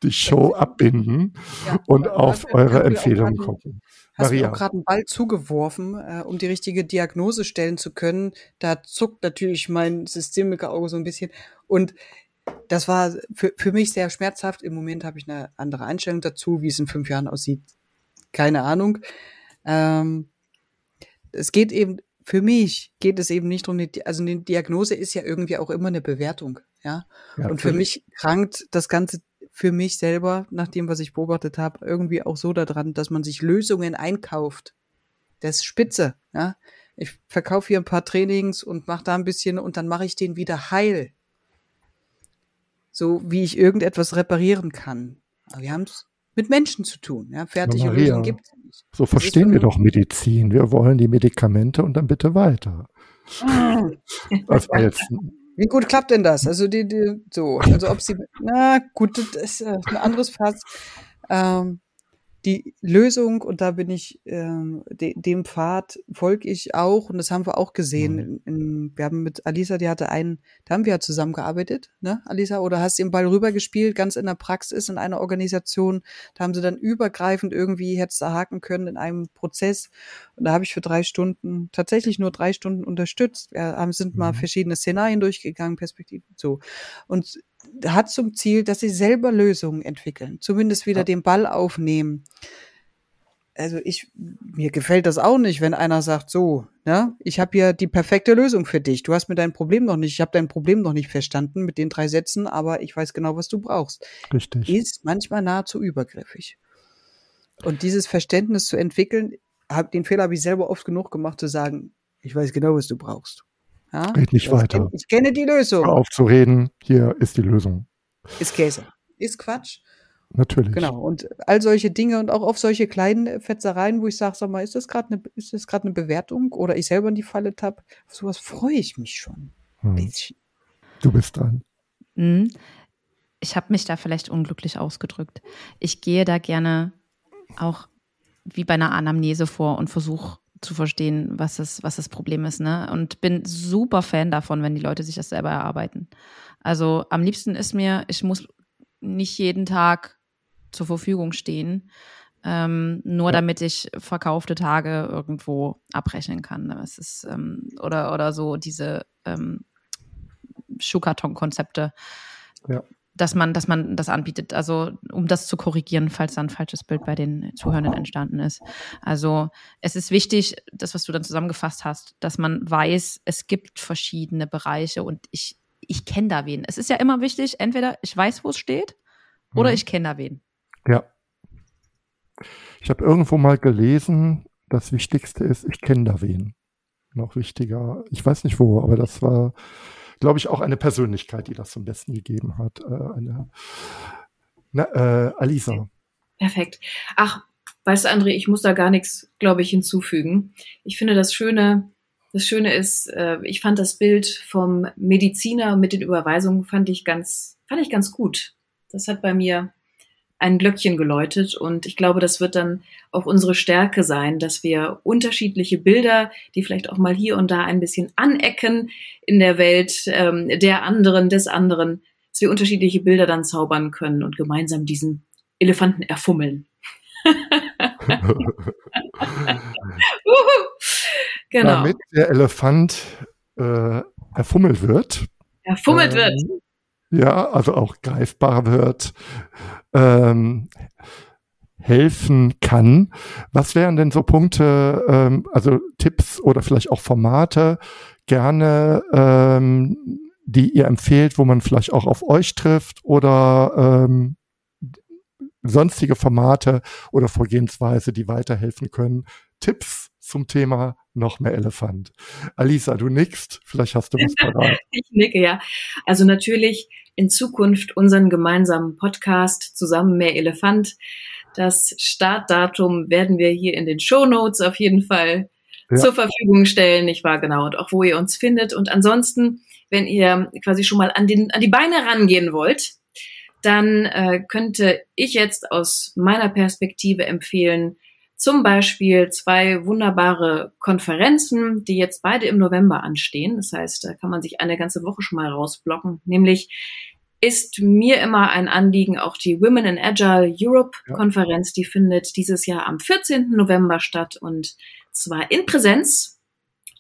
die Show abbinden ja, und auf eure Empfehlungen gucken. Hast Maria. mir auch gerade einen Ball zugeworfen, äh, um die richtige Diagnose stellen zu können. Da zuckt natürlich mein Systemiker-Auge so ein bisschen. Und das war für, für mich sehr schmerzhaft. Im Moment habe ich eine andere Einstellung dazu, wie es in fünf Jahren aussieht. Keine Ahnung. Ähm, es geht eben für mich geht es eben nicht um die, also eine Diagnose ist ja irgendwie auch immer eine Bewertung, ja. ja und für mich krankt das Ganze für mich selber, nach dem, was ich beobachtet habe, irgendwie auch so daran, dass man sich Lösungen einkauft. Das ist spitze, ja. Ich verkaufe hier ein paar Trainings und mache da ein bisschen und dann mache ich den wieder heil. So wie ich irgendetwas reparieren kann. Aber wir haben es mit Menschen zu tun. Ja, fertige ja, Lösungen gibt es nicht. So verstehen wir doch Medizin. Wir wollen die Medikamente und dann bitte weiter. das war jetzt wie gut klappt denn das? Also die, die so, also ob sie, na gut, das ist äh, ein anderes Fass. Ähm, die Lösung, und da bin ich, ähm, de, dem Pfad folge ich auch, und das haben wir auch gesehen. Mhm. In, in, wir haben mit Alisa, die hatte einen, da haben wir ja zusammengearbeitet, ne, Alisa? Oder hast du den Ball rübergespielt, ganz in der Praxis, in einer Organisation. Da haben sie dann übergreifend irgendwie jetzt haken können in einem Prozess. Und da habe ich für drei Stunden, tatsächlich nur drei Stunden unterstützt. Wir haben, sind mal mhm. verschiedene Szenarien durchgegangen, Perspektiven, so. Und hat zum Ziel, dass sie selber Lösungen entwickeln, zumindest wieder ja. den Ball aufnehmen. Also ich, mir gefällt das auch nicht, wenn einer sagt, so, ne, ich habe hier die perfekte Lösung für dich. Du hast mir dein Problem noch nicht, ich habe dein Problem noch nicht verstanden mit den drei Sätzen, aber ich weiß genau, was du brauchst. Richtig. Ist manchmal nahezu übergriffig. Und dieses Verständnis zu entwickeln, hab, den Fehler habe ich selber oft genug gemacht, zu sagen, ich weiß genau, was du brauchst. Ja? Red nicht weiter. Kenn, ich kenne die Lösung. Hör auf zu reden, hier ist die Lösung. Ist Käse. Ist Quatsch. Natürlich. Genau. Und all solche Dinge und auch auf solche kleinen Fetzereien, wo ich sage, sag mal, ist das gerade eine, ist das gerade eine Bewertung oder ich selber in die Falle tapp? Auf sowas freue ich mich schon. Hm. Du bist dran. Mhm. Ich habe mich da vielleicht unglücklich ausgedrückt. Ich gehe da gerne auch wie bei einer Anamnese vor und versuche zu verstehen, was das, was das Problem ist, ne? Und bin super Fan davon, wenn die Leute sich das selber erarbeiten. Also am liebsten ist mir, ich muss nicht jeden Tag zur Verfügung stehen, ähm, nur ja. damit ich verkaufte Tage irgendwo abrechnen kann. Das ist, ähm, oder, oder so diese ähm, Schuhkarton-Konzepte. Ja dass man, dass man das anbietet. Also um das zu korrigieren, falls da ein falsches Bild bei den Zuhörenden entstanden ist. Also es ist wichtig, das, was du dann zusammengefasst hast, dass man weiß, es gibt verschiedene Bereiche und ich, ich kenne da wen. Es ist ja immer wichtig, entweder ich weiß, wo es steht, oder mhm. ich kenne da wen. Ja. Ich habe irgendwo mal gelesen, das Wichtigste ist, ich kenne da wen. Noch wichtiger, ich weiß nicht wo, aber das war glaube ich, auch eine Persönlichkeit, die das zum Besten gegeben hat. Äh, eine, na, äh, Alisa. Perfekt. Ach, weißt du, André, ich muss da gar nichts, glaube ich, hinzufügen. Ich finde das Schöne, das Schöne ist, äh, ich fand das Bild vom Mediziner mit den Überweisungen fand ich ganz, fand ich ganz gut. Das hat bei mir ein Glöckchen geläutet und ich glaube, das wird dann auch unsere Stärke sein, dass wir unterschiedliche Bilder, die vielleicht auch mal hier und da ein bisschen anecken in der Welt ähm, der anderen, des anderen, dass wir unterschiedliche Bilder dann zaubern können und gemeinsam diesen Elefanten erfummeln. genau. Damit der Elefant äh, erfummelt wird. Erfummelt ähm, wird ja, also auch greifbar wird, ähm, helfen kann. Was wären denn so Punkte, ähm, also Tipps oder vielleicht auch Formate gerne, ähm, die ihr empfehlt, wo man vielleicht auch auf euch trifft oder ähm, sonstige Formate oder Vorgehensweise, die weiterhelfen können? Tipps zum Thema noch mehr Elefant. Alisa, du nickst, vielleicht hast du was parat. ich nicke, ja. Also natürlich in Zukunft unseren gemeinsamen Podcast zusammen mehr Elefant. Das Startdatum werden wir hier in den Show Notes auf jeden Fall ja. zur Verfügung stellen, nicht wahr? Genau. Und auch wo ihr uns findet. Und ansonsten, wenn ihr quasi schon mal an, den, an die Beine rangehen wollt, dann äh, könnte ich jetzt aus meiner Perspektive empfehlen, zum Beispiel zwei wunderbare Konferenzen, die jetzt beide im November anstehen. Das heißt, da kann man sich eine ganze Woche schon mal rausblocken. Nämlich ist mir immer ein Anliegen, auch die Women in Agile Europe Konferenz, die findet dieses Jahr am 14. November statt und zwar in Präsenz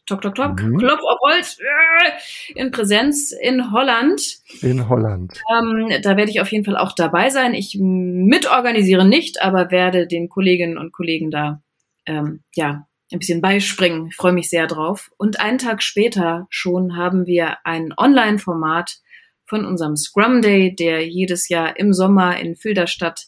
Tok, tok, tok, mhm. Klopf auf Holz, äh, in Präsenz in Holland. In Holland. Ähm, da werde ich auf jeden Fall auch dabei sein. Ich mitorganisiere nicht, aber werde den Kolleginnen und Kollegen da, ähm, ja, ein bisschen beispringen. Ich freue mich sehr drauf. Und einen Tag später schon haben wir ein Online-Format von unserem Scrum Day, der jedes Jahr im Sommer in Filderstadt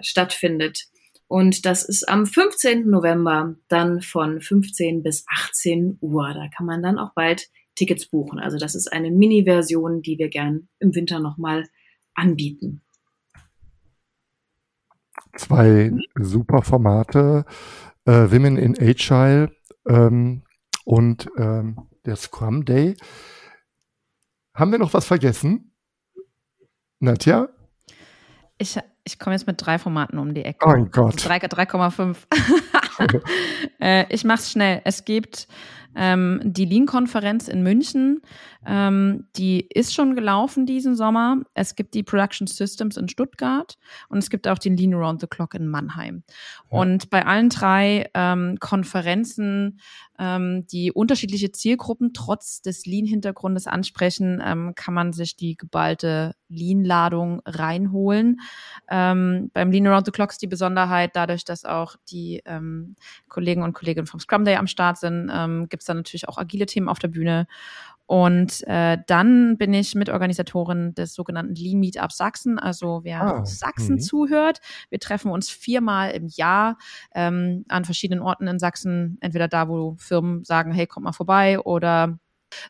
stattfindet. Und das ist am 15. November dann von 15 bis 18 Uhr. Da kann man dann auch bald Tickets buchen. Also das ist eine Mini-Version, die wir gern im Winter nochmal anbieten. Zwei super Formate, äh, Women in Agile ähm, und ähm, der Scrum Day. Haben wir noch was vergessen? Nadja? Ich, ich komme jetzt mit drei Formaten um die Ecke. Oh Gott. 3,5. äh, ich mache es schnell. Es gibt ähm, die Lean-Konferenz in München, ähm, die ist schon gelaufen diesen Sommer. Es gibt die Production Systems in Stuttgart und es gibt auch den Lean Around the Clock in Mannheim. Ja. Und bei allen drei ähm, Konferenzen, ähm, die unterschiedliche Zielgruppen trotz des Lean-Hintergrundes ansprechen, ähm, kann man sich die geballte Lean-Ladung reinholen. Ähm, beim Lean Around the Clock ist die Besonderheit, dadurch, dass auch die ähm, Kollegen und Kolleginnen vom Scrum Day am Start sind, ähm, gibt es dann natürlich auch agile Themen auf der Bühne. Und äh, dann bin ich Mitorganisatorin des sogenannten Lean Meetup Sachsen. Also wer ah, Sachsen mh. zuhört, wir treffen uns viermal im Jahr ähm, an verschiedenen Orten in Sachsen. Entweder da, wo Firmen sagen, hey, kommt mal vorbei oder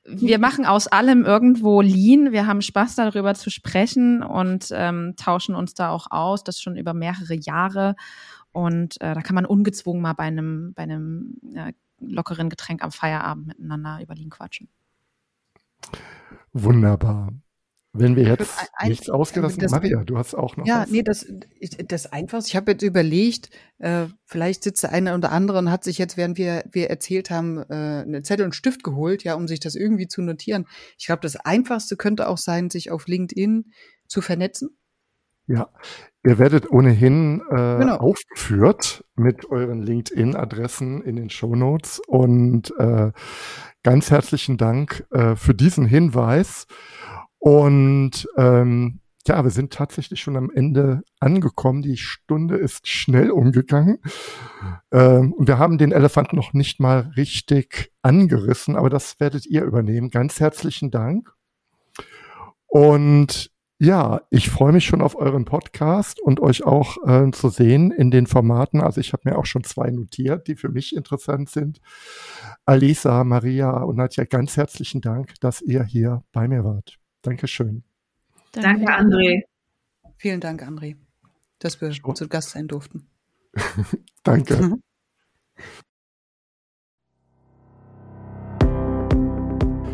wir machen aus allem irgendwo Lean. Wir haben Spaß darüber zu sprechen und ähm, tauschen uns da auch aus, das schon über mehrere Jahre. Und äh, da kann man ungezwungen mal bei einem, bei einem äh, lockeren Getränk am Feierabend miteinander über Lean quatschen. Wunderbar. Wenn wir jetzt ein, nichts ausgelassen das, Maria, du hast auch noch ja, was. nee, das, das Einfachste. Ich habe jetzt überlegt, äh, vielleicht sitzt der eine oder andere und hat sich jetzt, während wir, wir erzählt haben, äh, eine Zettel und Stift geholt, ja, um sich das irgendwie zu notieren. Ich glaube, das Einfachste könnte auch sein, sich auf LinkedIn zu vernetzen. Ja, ihr werdet ohnehin äh, genau. aufgeführt mit euren LinkedIn-Adressen in den Show Notes und äh, ganz herzlichen Dank äh, für diesen Hinweis. Und ähm, ja, wir sind tatsächlich schon am Ende angekommen. Die Stunde ist schnell umgegangen. Ähm, und wir haben den Elefant noch nicht mal richtig angerissen, aber das werdet ihr übernehmen. Ganz herzlichen Dank. Und ja, ich freue mich schon auf euren Podcast und euch auch äh, zu sehen in den Formaten. Also ich habe mir auch schon zwei notiert, die für mich interessant sind. Alisa, Maria und Nadja, ganz herzlichen Dank, dass ihr hier bei mir wart. Dankeschön. Danke, André. Vielen Dank, André, dass wir Schon. zu Gast sein durften. Danke.